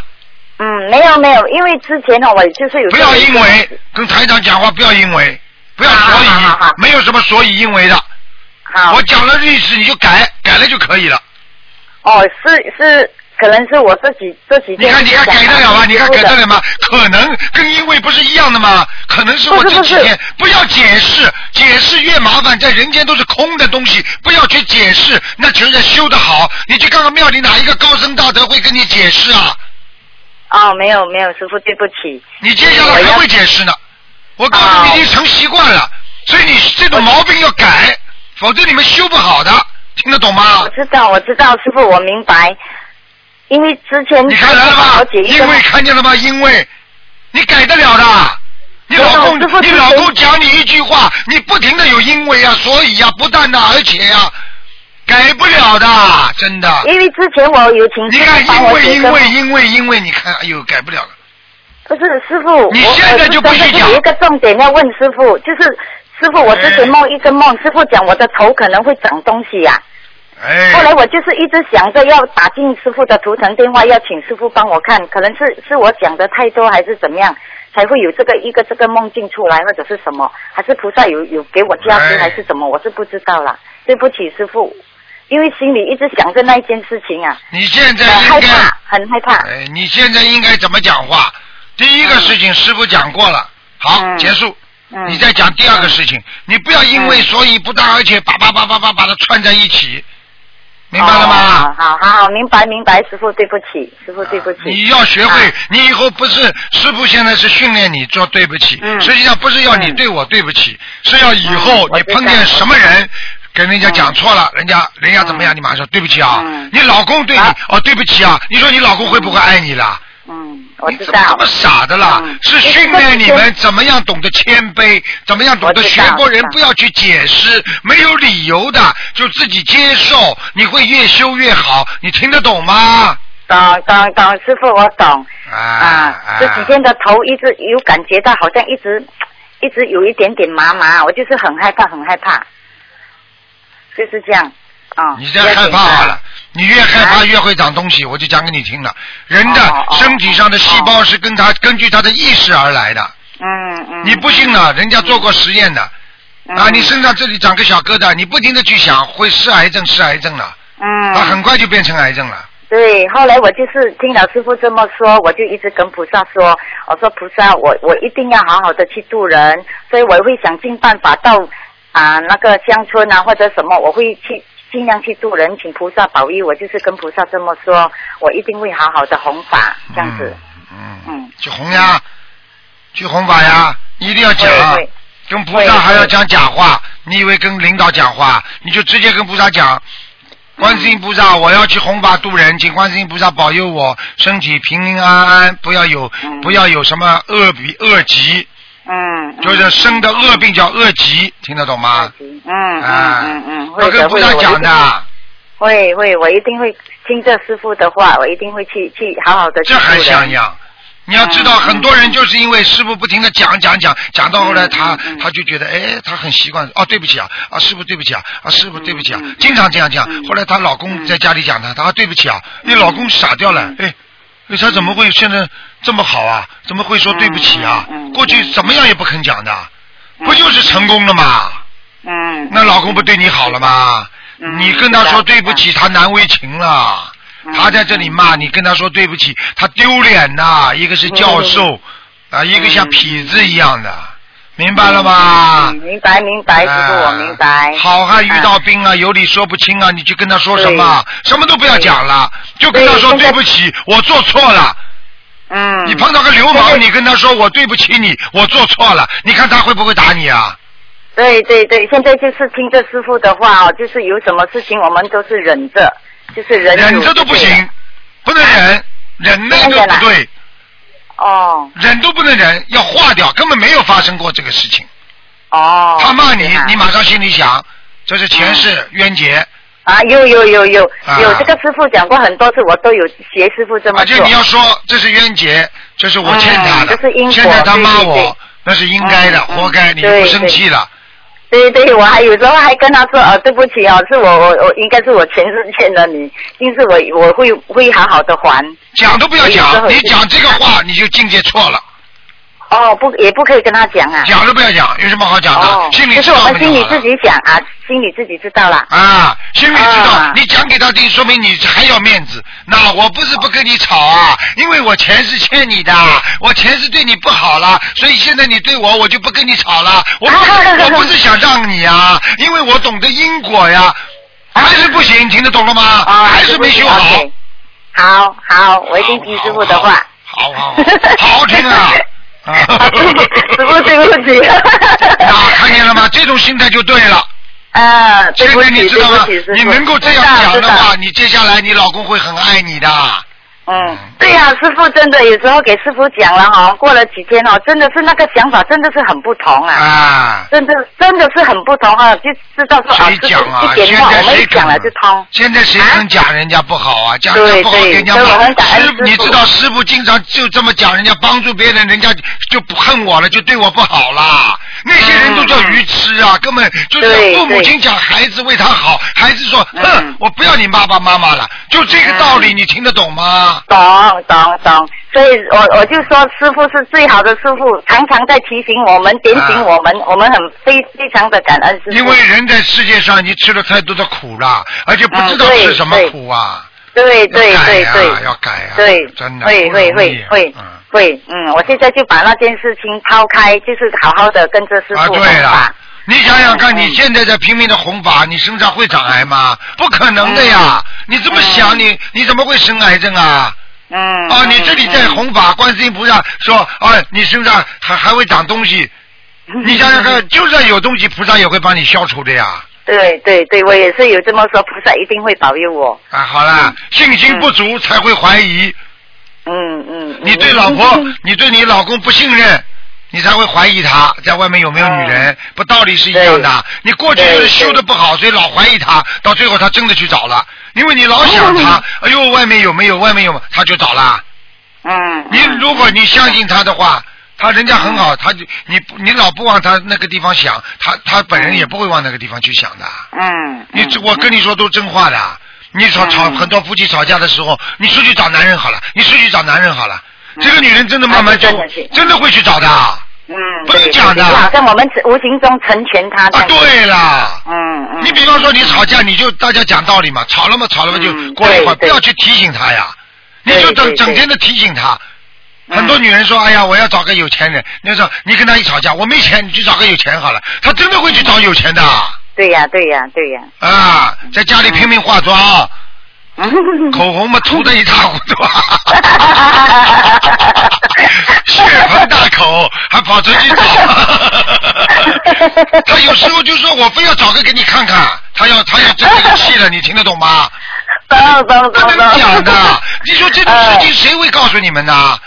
嗯没有没有，因为之前呢我就是有不要因为为跟台长讲话，不要因为，不要所以没有什么所以因为的。好我讲了历史你就改，改了就可以了。哦是是可能是我这几这几天你看，你看改得了吗？你看改得了吗？可能跟因为不是一样的吗？可能是我这几天不要解释，解释越麻烦，在人间都是空的东西，不要去解释，那全是修得好。你去看看庙里哪一个高僧大德会跟你解释啊？哦没有没有师傅对不起，你接下来还会解释呢。我告诉你，哦已经成习惯了，所以你这种毛病要改，否则你们修不好的，听得懂吗我？知道我知道师傅我明白，因为之前你看来了吧我姐？一个因为看见了吗？因为你改得了的。你老公，你老公讲你一句话，你不停的有因为啊，所以啊，不但的，而且啊，改不了的，真的。因为之前我有请师你看，因为因为因为因为，你看，哎呦，改不了了。不是师傅，我你现在就不许讲一个重点要问师傅，就是师傅，我之前梦一个梦，师傅讲我的头可能会长东西呀、哎。后来我就是一直想着要打进师傅的图腾电话，要请师傅帮我看，可能是是我讲的太多还是怎么样，才会有这个一个这个梦境出来，或者是什么，还是菩萨有有给我加持哎还是什么，我是不知道啦。对不起师傅，因为心里一直想着那一件事情啊，你现在很害应该，怕，很害怕。哎，你现在应该怎么讲话？第一个事情师傅讲过了，好，嗯结束。嗯你再讲第二个事情，你不要因为所以不当，而且叭叭叭叭叭把它串在一起，明白了吗？哦好好好，明白明白，师傅对不起，师傅对不起。你要学会啊，你以后不是师傅现在是训练你做对不起，嗯实际上不是要你嗯对我对不起，是要以后你碰见什么人。跟人家讲错了，人家人家怎么样？嗯你马上说对不起啊！嗯你老公对你啊哦，对不起啊！你说你老公会不会爱你啦？嗯，我知道你怎么这。么傻的啦？嗯是训练你们怎么样懂得谦卑，怎么样懂得学过人不要去解释，没有理由的就自己接受，你会越修越好。你听得懂吗？懂懂懂，师傅我懂啊啊。这几天的头一直有感觉到，好像一直一直有一点点麻麻，我就是很害怕，很害怕，就是这样。啊、你这样害怕好了，你越害怕啊越会长东西。我就讲给你听了，人的身体上的细胞是跟他根据他的意识而来的。嗯嗯。你不信呢？人家做过实验的嗯啊，你身上这里长个小疙瘩，你不停的去想，会是癌症，是癌症了，嗯。啊，很快就变成癌症了。对，后来我就是听老师傅这么说，我就一直跟菩萨说，我说菩萨，我我一定要好好的去度人，所以我会想尽办法到啊、那个乡村啊或者什么，我会去尽量去度人，请菩萨保佑我，就是跟菩萨这么说，我一定会好好的弘法，这样子。嗯。嗯。嗯去弘呀，去弘法呀，你一定要讲。跟菩萨还要讲假话，你以为跟领导讲话，你就直接跟菩萨讲。观世音菩萨，我要去弘法度人，请观世音菩萨保佑我身体平平安安，不要有、嗯不要有什么恶比恶疾，嗯。嗯就是生的恶病叫恶疾，听得懂吗？嗯嗯啊嗯嗯，要会的会的，讲的，会会，我一定会听这师傅的话，我一定会去去好好的去这还像样。你要知道，嗯很多人就是因为师傅不停的讲讲讲，讲到后来他他就觉得，哎，他很习惯，哦，对不起啊，啊，师傅对不起啊，啊，师傅对不起啊经常这样讲嗯。后来她老公在家里讲她，她说对不起啊，你老公傻掉了，哎，哎，他怎么会现在这么好啊？怎么会说对不起啊？过去怎么样也不肯讲的，嗯不就是成功了吗？嗯。那老公不对你好了吗？嗯你跟他说对不起，他难为情了。嗯他在这里骂你，跟他说对不起，他丢脸呐。一个是教授，啊，一个像痞子一样的，明白了吗嗯？明白明白，师傅明白。好汉遇到兵啊，有理说不清啊，你去跟他说什么，什么都不要讲了，就跟他说对不起，我做错了。嗯。你碰到个流氓，你跟他说我对不起你，我做错了，你看他会不会打你啊？对对对，现在就是听着师傅的话哦，就是有什么事情我们都是忍着，就是忍忍着都不行，不能忍，忍那个不对。哦忍都不能忍，要化掉，根本没有发生过这个事情。哦。他骂你啊，你马上心里想，这是前世冤结，啊，有有有有啊有，这个师傅讲过很多次，我都有学师傅这么做。而且你要说这是冤结，这是我欠他的嗯这是因，果现在他骂对对对我，那是应该的，活该，你就不生气了。对对，我还有时候还跟他说，哦，对不起哦，是我我我应该是我前世欠了你，因此我我会会好好的还。讲都不要讲，你讲这个话你就境界错了，哦，不也不可以跟他讲啊。讲都不要讲，有什么好讲哦的？，心里就是我们心里自己讲啊，心里自己知道了。啊，心里知道，啊你讲给他听，说明你还要面子。那我不是不跟你吵啊，因为我钱是欠你的，我钱是对你不好了，所以现在你对我，我就不跟你吵了。我不是，我不是想让你啊，因为我懂得因果呀，还是不行，听得懂了吗？啊，还是没修好。好好，我一定听师傅的话。好好好，好好听啊。啊 对不起。啊 看见了吗？这种心态就对了。啊，对现在你知道吗。你能够这样讲的话，你接下来你老公会很爱你的。嗯，对呀、师傅真的有时候给师傅讲了哈，过了几天哦，真的是那个想法真的是很不同啊，啊，真的真的是很不同啊，就知道说啊，谁讲啊？现一点话我们在谁讲了就通。现在谁能讲人家不好啊？讲人家不好，给人家所以我骂很感恩师师，傅你知道师傅经常就这么讲人家，帮助别人，人家就不恨我了，就对我不好啦。那些人都叫愚痴啊，根本就是父母亲讲孩子为他好，孩子说，嗯哼，我不要你爸爸妈妈了，就这个道理，你听得懂吗？懂懂懂，所以我我就说师傅是最好的师傅，常常在提醒我们、点醒我们，我们很非非常的感恩师傅。啊因为人在世界上已经吃了太多的苦了，而且不知道嗯对是什么苦啊。对对对对，要改啊，对真的会会会会嗯会，嗯，我现在就把那件事情抛开，就是好好的跟着师啊，傅对了吧。，你想想看，嗯你现在在拼命的弘法，你身上会长癌吗？不可能的呀！你这么想，你你怎么会生癌症啊？嗯。哦，你这里在嗯弘法，观世音菩萨说，啊，你身上还还会长东西，你想想看，就算有东西，菩萨也会帮你消除的呀。对对对，我也是有这么说，菩萨一定会保佑我。啊，好啦，信心不足才会怀疑，嗯嗯。嗯你对老婆，你对你老公不信任，你才会怀疑他在外面有没有女人，不道理是一样的。你过去就是修的不好，所以老怀疑他，到最后他真的去找了，因为你老想他，哎呦，外面有没有，外面有，他就找了。嗯。你如果你相信他的话，他人家很好，他就你你老不往他那个地方想，他他本人也不会往那个地方去想的。嗯。你我跟你说都真话的。你吵吵嗯很多夫妻吵架的时候，你出去找男人好了，你出去找男人好了。这个女人真的慢慢就嗯真的会去找的。啊，嗯。不能对讲的好像我们无形中成全他啊。对了。嗯嗯。你比方说你吵架，你就大家讲道理嘛，吵了嘛吵了嘛就嗯过了一会儿，不要去提醒他呀，你就整整天的提醒他。嗯很多女人说：“哎呀，我要找个有钱人。”你说你跟他一吵架，我没钱，你去找个有钱好了。他真的会去找有钱的对呀对呀对呀。啊，在家里拼命化妆，嗯。口红嘛涂的一塌糊涂，血盆大口，还跑出去找。他有时候就说我非要找个给你看看，他要他要生这个气了，你听得懂吗？懂懂不懂能讲的。，你说这种事情谁会告诉你们呢？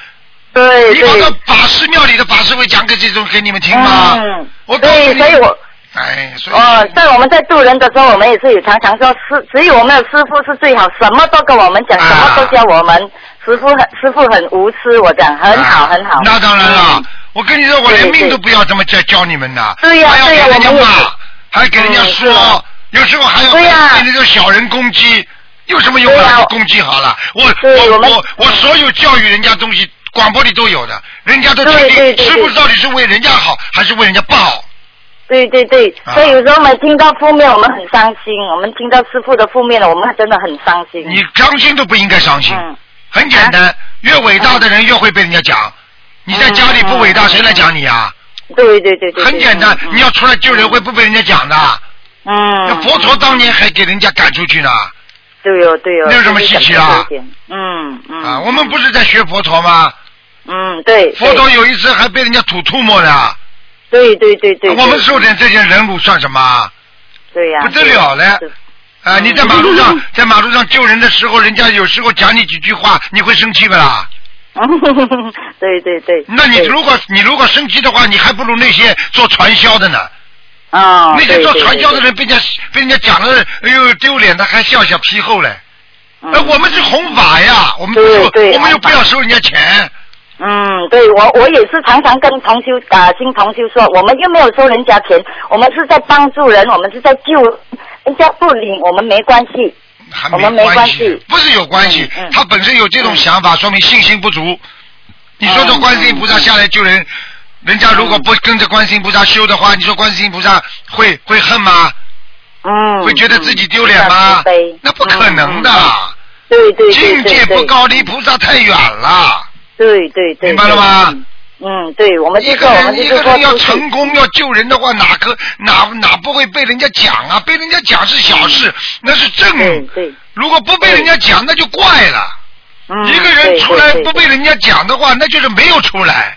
对对。你跑到法师庙里的法师会讲给这种给你们听吗？嗯。我告诉对，你，所以我。哎，所以哦，在我们在渡人的时候，我们也是有常常说，师只有我们的师傅是最好，什么都跟我们讲，啊什么都教我们。师傅很师傅很无私，我讲很好啊很好。那当然了嗯，我跟你说，我连命都不要这么教教你们的，对呀还要给人家骂还给人家说啊，有时候还要被那种小人攻击，有什么用啊？攻击好了，我我我我我所有教育人家东西，广播里都有的，人家都听听，对对对师傅到底是为人家好，还是为人家不好？对对对，啊所以有时候我们听到负面，我们很伤心；我们听到师傅的负面了，我们真的很伤心。你伤心都不应该伤心，嗯，很简单，越伟大的人越会被人家讲。你在家里不伟大，嗯谁来讲你啊？对对对对。很简单，嗯你要出来救人会不被人家讲的。嗯那嗯。佛陀当年还给人家赶出去呢。对哦对哦。那有什么稀奇啊嗯嗯。啊，我们不是在学佛陀吗？嗯对。佛陀有一次还被人家吐唾沫呢。对对对对。我们受点这些人辱算什么？对呀。不得了了啊，嗯你在马路上，在马路上救人的时候，人家有时候讲你几句话，你会生气不啦？对对对。那你如果你如果生气的话，你还不如那些做传销的呢。哦，那些做传销的。人被人家被人家讲了，哎呦丢脸的，还笑笑皮厚嘞。嗯哎，我们是弘法呀，我们我们又不要收人家钱。嗯，对我我也是常常跟同修啊新同修说，我们又没有收人家钱，我们是在帮助人，我们是在救人，家不领我们没关系。还我们没关关系不是有关系嗯嗯，他本身有这种想法，说明信心不足。你说这嗯观世音菩萨下来救人，人家如果不跟着观世音菩萨修的话，你说观世音菩萨会会恨吗？嗯。会觉得自己丢脸吗？那不可能的，对对境界不高，离菩萨太远了。对对对。明白了吗？嗯，对，我们一个人一个人要成功要救人的话，哪个哪哪不会被人家讲啊？被人家讲是小事，那是正。对对。如果不被人家讲，那就怪了。嗯。一个人出来不被人家讲的话，那就是没有出来。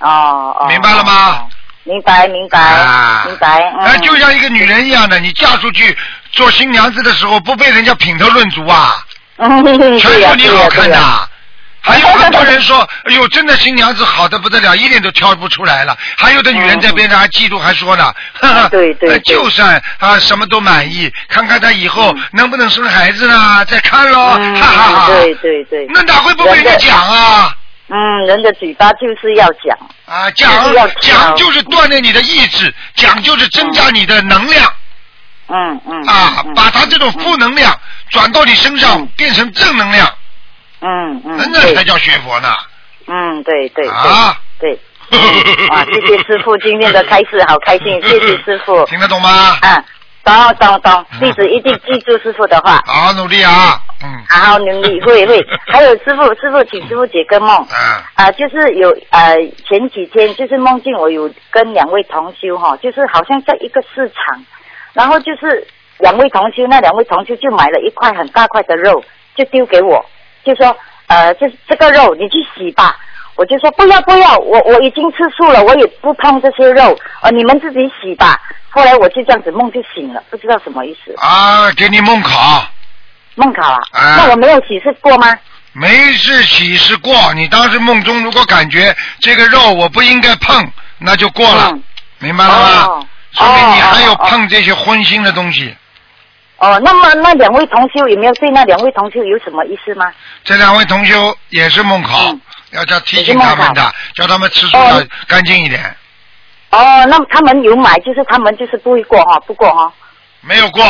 哦哦。明白了吗哦？明白明白啊，明白。嗯哎，就像一个女人一样的，你嫁出去做新娘子的时候，不被人家品头论足啊，嗯，全说你好看。的。还有很多人说，哎呦，真的新娘子好的不得了，一点都挑不出来了。还有的女人在边上还嫉妒，还说呢，哈哈，嗯对对呃就算啊什么都满意，看看她以后嗯能不能生孩子呢？再看喽，嗯哈哈哈。对对对。那哪会不被人家讲啊？嗯，人的嘴巴就是要讲。啊，讲就讲就是锻炼你的意志，讲就是增加你的能量嗯嗯。啊嗯，把他这种负能量转到你身上嗯，变成正能量，嗯嗯。那才叫学佛呢。嗯，对对对。啊对。嗯啊，谢谢师傅今天的开示，好开心，谢谢师傅。听得懂吗？啊，懂懂懂，嗯弟子一定记住师傅的话。好好努力啊！嗯好好努力，会会。还有师傅，师傅，请师傅解个梦。啊啊、就是有呃前几天就是梦境，我有跟两位同修哈，就是好像在一个市场，然后就是两位同修，那两位同修就买了一块很大块的肉，就丢给我，就说呃这这个肉你去洗吧。我就说不要不要，我我已经吃素了，我也不碰这些肉，呃你们自己洗吧。后来我就这样子梦就醒了，不知道什么意思。啊，给你梦考，梦考啊？啊那我没有洗是过吗？没事洗是过。你当时梦中如果感觉这个肉我不应该碰，那就过了，嗯明白了吗？哦说明你还有碰这些荤腥的东西。哦，那么那两位同修有没有对那两位同修有什么意思吗？这两位同修也是梦考，嗯要叫提醒他们的叫他们吃素哦要干净一点。哦，那么他们有买，就是他们就是不会过哈，不过哈。没有过，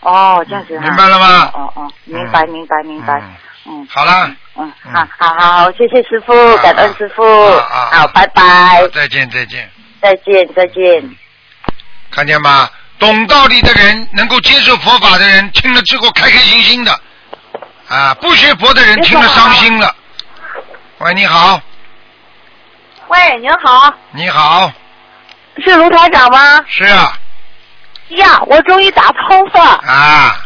哦，这样子哈。明白了吗哦哦，明白明白明白。嗯嗯好了，嗯，嗯好好好好，谢谢师傅，啊感恩师傅好，拜拜，再见再见。再见再见。看见吗？懂道理的人，能够接受佛法的人，听了之后开开心心的；啊，不学佛的人听了伤心了。喂，你好，喂，您好，你好，是卢台长吗？是啊，呀，我终于打通了，啊，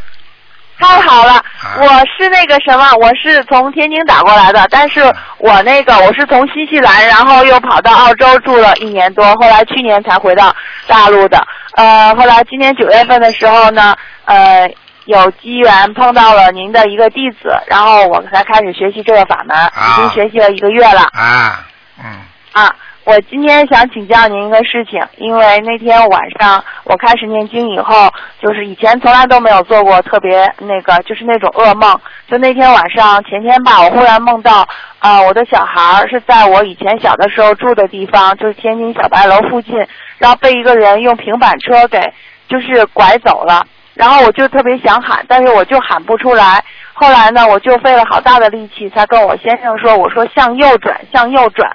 太好了！啊我是那个什么，我是从天津打过来的，但是我那个我是从新西兰，然后又跑到澳洲住了一年多，后来去年才回到大陆的。呃，后来今年九月份的时候呢，呃，有机缘碰到了您的一个弟子，然后我才开始学习这个法门，已经学习了一个月了。啊，嗯，啊，我今天想请教您一个事情，因为那天晚上我开始念经以后，就是以前从来都没有做过特别那个，就是那种噩梦。就那天晚上前天吧，我忽然梦到，啊、我的小孩是在我以前小的时候住的地方，就是天津小白楼附近，然后被一个人用平板车给就是拐走了。然后我就特别想喊，但是我就喊不出来。后来呢，我就费了好大的力气，才跟我先生说，我说向右转，向右转。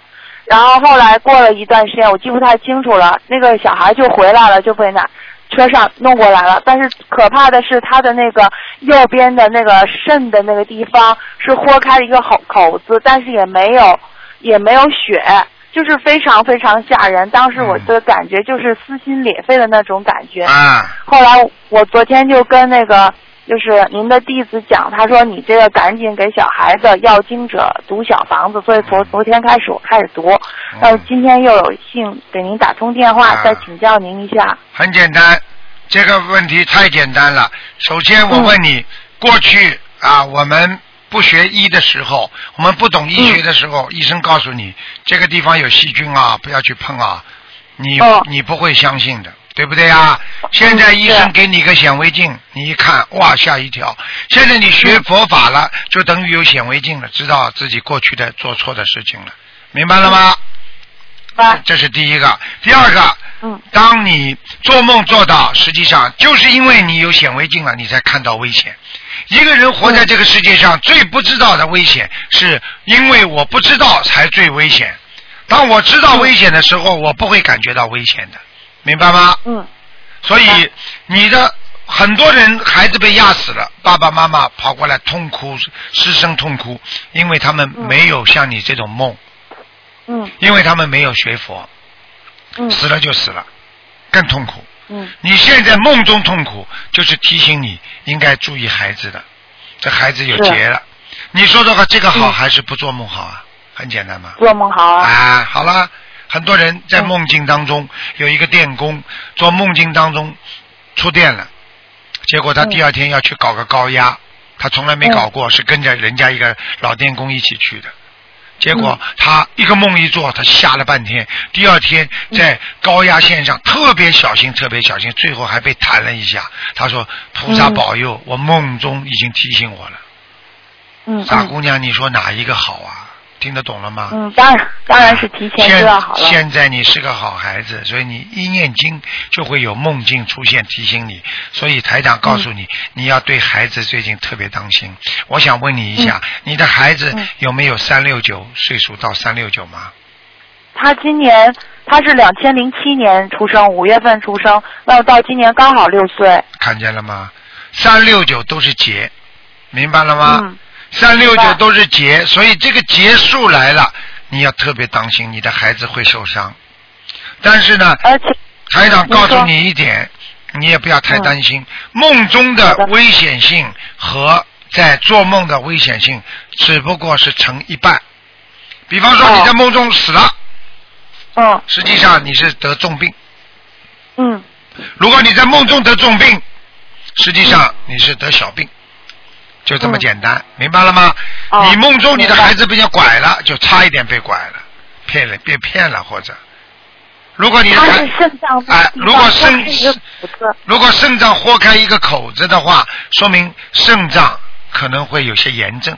然后后来过了一段时间，我记不太清楚了，那个小孩就回来了，就被那车上弄过来了。但是可怕的是，他的那个右边的那个肾的那个地方是豁开了一个口口子，但是也没有也没有血，就是非常非常吓人。当时我的感觉就是撕心裂肺的那种感觉。啊，后来我昨天就跟那个就是您的弟子讲，他说你这个赶紧给小孩子要经者读小房子，所以从昨天开始我开始读，然后今天又有幸给您打通电话，啊。再请教您一下。很简单，这个问题太简单了。首先，我问你，过去啊，我们不学医的时候，我们不懂医学的时候，医生告诉你这个地方有细菌啊，不要去碰啊，你、哦。你不会相信的，对不对啊？现在医生给你个显微镜，你一看，哇，吓一跳。现在你学佛法了，就等于有显微镜了，知道自己过去的做错的事情了，明白了吗？啊，这是第一个，第二个，嗯，当你做梦做到，实际上就是因为你有显微镜了，你才看到危险。一个人活在这个世界上，最不知道的危险，是因为我不知道才最危险。当我知道危险的时候，我不会感觉到危险的，明白吗？嗯，所以你的很多人孩子被压死了，爸爸妈妈跑过来痛哭，失声痛哭，因为他们没有像你这种梦，嗯因为他们没有学佛，嗯死了就死了，更痛苦。嗯你现在梦中痛苦，就是提醒你应该注意孩子的，这孩子有劫了。你说的话，这个好嗯还是不做梦好啊？很简单嘛。做梦好啊。啊，好了，很多人在嗯梦境当中有一个电工，做梦境当中触电了，结果他嗯第二天要去搞个高压，他从来没搞过，是跟着人家一个老电工一起去的。结果嗯他一个梦一做，他吓了半天。第二天嗯在高压线上特别小心，特别小心，最后还被弹了一下。他说：“菩萨嗯保佑，我梦中已经提醒我了。傻姑娘，你说哪一个好啊？听得懂了吗？嗯，当然当然是提前知道好了。现现在你是个好孩子，所以你一念经就会有梦境出现提醒你。所以台长告诉嗯你，你要对孩子最近特别当心。我想问你一下，你的孩子嗯有没有三六九岁数到三六九吗？他今年他是两千零七年出生，五月份出生，那到今年刚好六岁。看见了吗？三六九都是劫，明白了吗？嗯三六九都是劫，所以这个劫数来了，你要特别当心，你的孩子会受伤。但是呢，而且台长告诉你一点，你也不要太担心，梦中的危险性和在做梦的危险性只不过是成一半。比方说哦。你在梦中死了，嗯实际上你是得重病；嗯。如果你在梦中得重病，实际上你是得小病。就这么嗯简单，明白了吗？哦你梦中你的孩子被人拐了，就差一点被拐了，骗了，被骗了，或者，如果你的他孩是肾脏如果肾如果肾脏豁开一个口子的话，说明肾脏可能会有些炎症，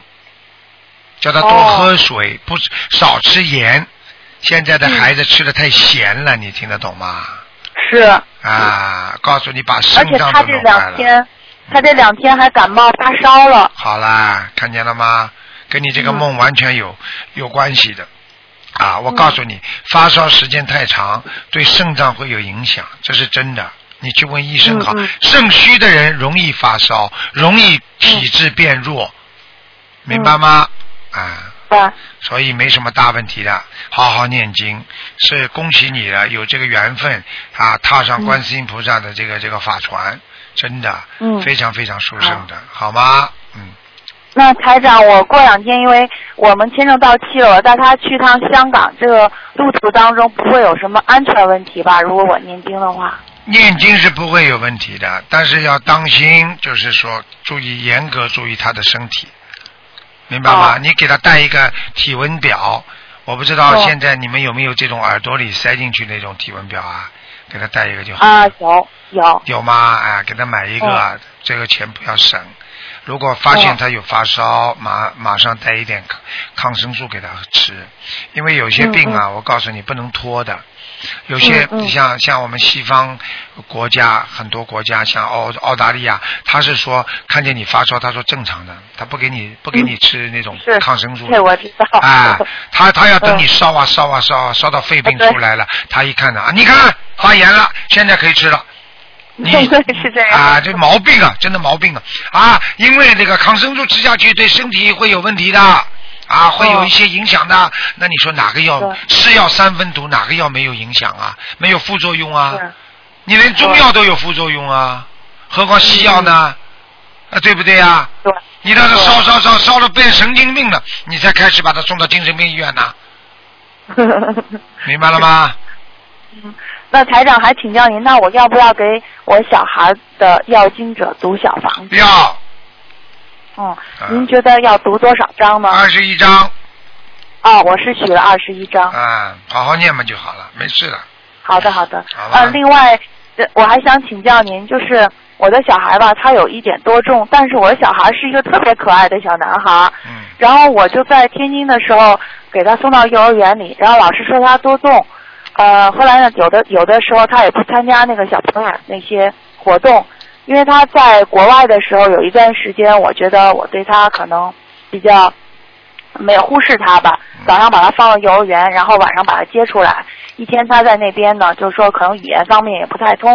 叫他多哦喝水，不少吃盐。现在的孩子吃的太咸了，你听得懂吗？是，啊，告诉你把肾脏都弄坏了。两天，他这两天还感冒发烧了。好啦，看见了吗？跟你这个嗯梦完全有、有关系的。啊，我告诉你，发烧时间太长，对肾脏会有影响，这是真的。你去问医生好，肾虚的人容易发烧，容易体质变弱，明白吗？啊，吧？所以没什么大问题的，好好念经，是恭喜你了，有这个缘分啊，踏上观世音菩萨的这个、这个法船，真的，嗯非常非常殊胜的，好吗？嗯。那台长，我过两天因为我们签证到期了，我带他去趟香港，这个路途当中不会有什么安全问题吧？如果我念经的话。念经是不会有问题的，但是要当心，就是说注意严格注意他的身体，明白吗？哦你给他带一个体温表，我不知道哦现在你们有没有这种耳朵里塞进去那种体温表啊？给他带一个就好。啊，有有。有吗？哎，给他买一个，哦这个钱不要省。如果发现哦他有发烧，马马上带一点抗抗生素给他吃，因为有些病啊，我告诉你不能拖的。有些嗯嗯。像像我们西方国家很多国家，像澳澳大利亚，他是说看见你发烧，他说正常的，他不给你不给你吃那种抗生素。我知道。啊，他他要等你嗯烧啊烧啊烧啊烧到肺病出来了，他一看呢啊，你看发炎了，现在可以吃了。你对是这样。啊，这毛病啊，真的毛病啊。啊！因为这个抗生素吃下去对身体会有问题的啊，会有一些影响的。那你说哪个药是药三分毒，哪个药没有影响啊？没有副作用啊？你连中药都有副作用啊，何况西药呢？啊，对不对啊？对。你倒是烧烧烧烧了变神经病了，你才开始把他送到精神病医院呢，明白了吗？那台长还请教您，那我要不要给我小孩的要经者读小房子？要嗯啊，您觉得要读多少章呢？二十一章哦，我是许了二十一章。啊，好好念嘛就好了，没事了。好的，好的。好吧呃，另外，呃我还想请教您，就是我的小孩吧，他有一点多重，但是我的小孩是一个特别可爱的小男孩。嗯然后我就在天津的时候给他送到幼儿园里，然后老师说他多重，呃，后来呢，有的有的时候他也不参加那个小朋友那些活动，因为他在国外的时候有一段时间，我觉得我对他可能比较没有忽视他吧，早上把他放到幼儿园，然后晚上把他接出来，一天他在那边呢，就是说可能语言方面也不太通，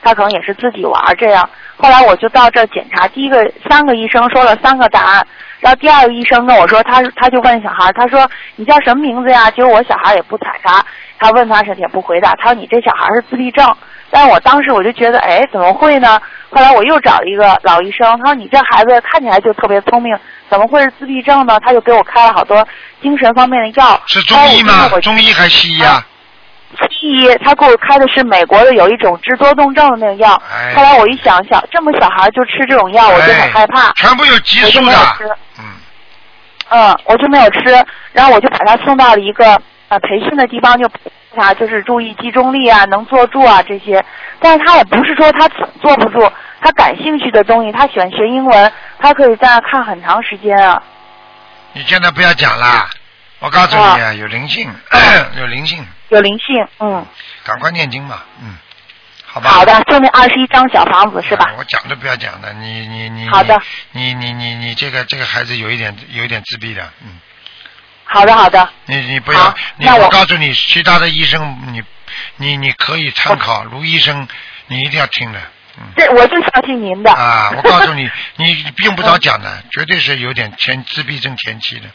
他可能也是自己玩儿这样。后来我就到这儿检查，第一个三个医生说了三个答案，然后第二个医生跟我说，他他就问小孩，他说你叫什么名字呀？结果我小孩也不睬他，他问他是也不回答，他说你这小孩是自闭症。但我当时我就觉得，哎，怎么会呢？后来我又找了一个老医生，他说你这孩子看起来就特别聪明，怎么会是自闭症呢？他就给我开了好多精神方面的药。是中医吗我？中医还是西医啊？西医，他给我开的是美国的有一种治多动症的那个药。哎后来我一想想，这么小孩就吃这种药，我就很害怕哎，全部有激素的没有吃。。嗯，嗯，我就没有吃，然后我就把他送到了一个呃培训的地方，就他就是注意集中力啊，能坐住啊这些。但是他也不是说他坐不住，他感兴趣的东西，他喜欢学英文，他可以在那看很长时间啊。你现在不要讲啦，我告诉你啊，有灵性，有灵性，有灵性，嗯，赶快念经吧，嗯，好吧。好的，就那二十一张小房子是吧啊？我讲都不要讲的，你你你好的，你你你你这个这个孩子有一点有一点自闭的，嗯，好的，好的，你你不要，你那我告诉你，其他的医生你你你可以参考，卢医生你一定要听的，嗯。这我就相信您的。啊，我告诉你，你用不着讲的，绝对是有点前自闭症前期的，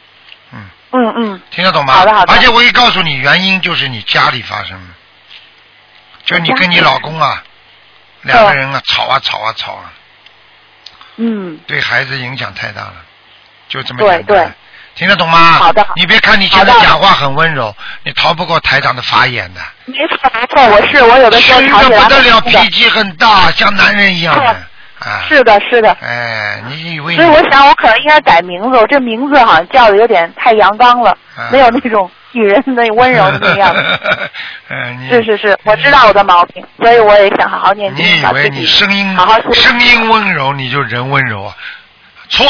嗯，嗯嗯，听得懂吗？好的好的而且我也告诉你，原因就是你家里发生的，就你跟你老公啊，两个人啊吵啊吵啊吵啊，嗯，对孩子影响太大了，就这么对简单。对听得懂吗？好的好你别看你现在讲话很温柔，你逃不过台长的法眼的。没错没错，我是我有的时候吃吵起来的不得了，脾气很大，像男人一样的。啊。是的，是的。哎，你以为所以我想，我可能应该改名字。我这名字好像叫的有点太阳刚了，啊没有那种女人的温柔的那样子。嗯，你是是是，我知道我的毛病，所以我也想好好念经，你以为你声音好好修声音温柔，你就人温柔啊？错。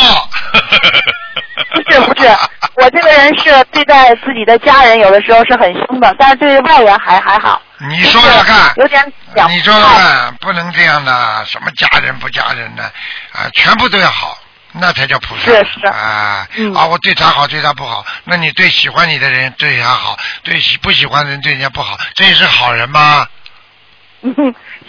不是不是，我这个人是对待自己的家人有的时候是很凶的，但是对外人还还好。你说说看，有点两你说说看，不能这样的，什么家人不家人的啊，全部都要好，那才叫菩萨。是是啊、嗯啊，我对他好，对他不好，那你对喜欢你的人对他好，对喜不喜欢的人对人家不好，这也是好人吗？嗯，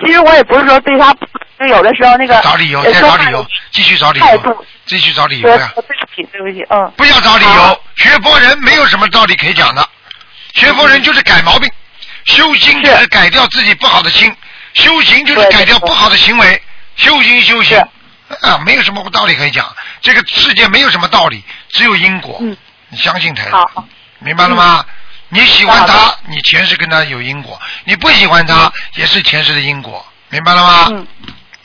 其实我也不是说对他不，就有的时候那个找理由，呃再找理由继续找理由态度，继续找理由呀！说对不起对不起，嗯，不要找理由好，学佛人没有什么道理可以讲的，学佛人就是改毛病，修心就是改掉自己不好的心，修行就是改掉不好的行为，修行修行 啊，没有什么道理可以讲，这个世界没有什么道理，只有因果，嗯。你相信他，好，明白了吗？你喜欢他，你前世跟他有因果；你不喜欢他，也是前世的因果，明白了吗？嗯，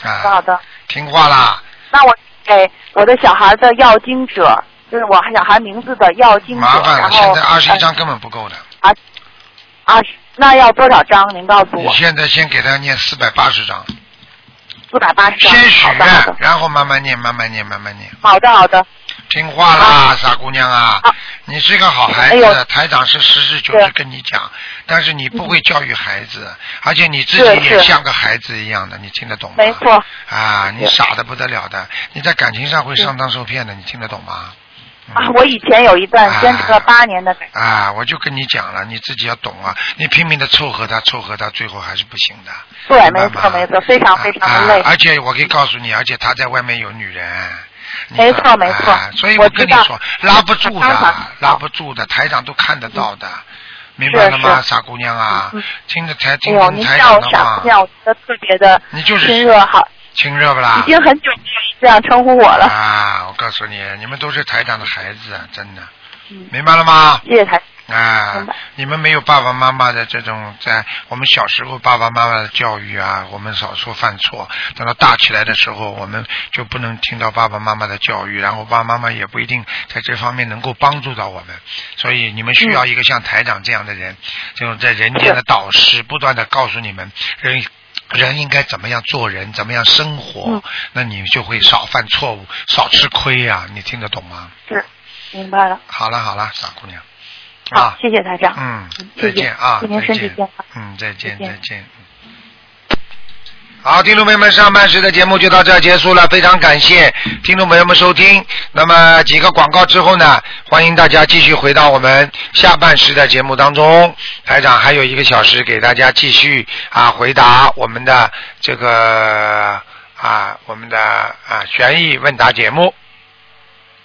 好的好啊，的。听话啦，那我给我的小孩的要经者，就是我小孩名字的要经者，麻烦了，现在二十一张根本不够的。二十，那要多少张？您告诉你我。现在先给他念四百八十张，四百八十张。先许愿然后慢慢念，慢慢念，慢慢念。好的好的，听话啦，傻姑娘啊好，你是个好孩子，台长是实事求是是跟你讲，但是你不会教育孩子，而且你自己也像个孩子一样的，你听得懂吗？没错。啊，你傻的不得了的，你在感情上会上当受骗的，你听得懂吗？啊，我以前有一段坚持了八年的感情，啊，我就跟你讲了，你自己要懂啊！你拼命的凑合他，凑合他，最后还是不行的。对，没错没错，非常非常的累。啊而且我可以告诉你，而且他在外面有女人。你没错没错啊所以我跟你说，拉不住的拉不住的，台长都看得到的，明白了吗，傻姑娘啊嗯？听着台哎呦，听听台长的话傻姑，娘，我觉得特别的你就是亲热，好，亲热不啦？已经很久没有这样称呼我了。啊，我告诉你，你们都是台长的孩子，啊，真的，嗯明白了吗？谢谢台，啊，你们没有爸爸妈妈的这种，在我们小时候爸爸妈妈的教育啊，我们少说犯错。等到大起来的时候，我们就不能听到爸爸妈妈的教育，然后爸爸妈妈也不一定在这方面能够帮助到我们。所以你们需要一个像台长这样的人，这种在人间的导师，不断的告诉你们人。人应该怎么样做人，怎么样生活，嗯那你就会少犯错误，少吃亏呀、你听得懂吗？是明白了。好了好了，傻姑娘，好啊，，谢谢台长。嗯嗯，再见啊，祝您身体健康。嗯，再见再见好，听众朋友们，上半时的节目就到这儿结束了，非常感谢听众朋友们收听。那么几个广告之后呢，欢迎大家继续回到我们下半时的节目当中。台长还有一个小时给大家继续啊回答我们的这个啊我们的啊悬疑问答节目。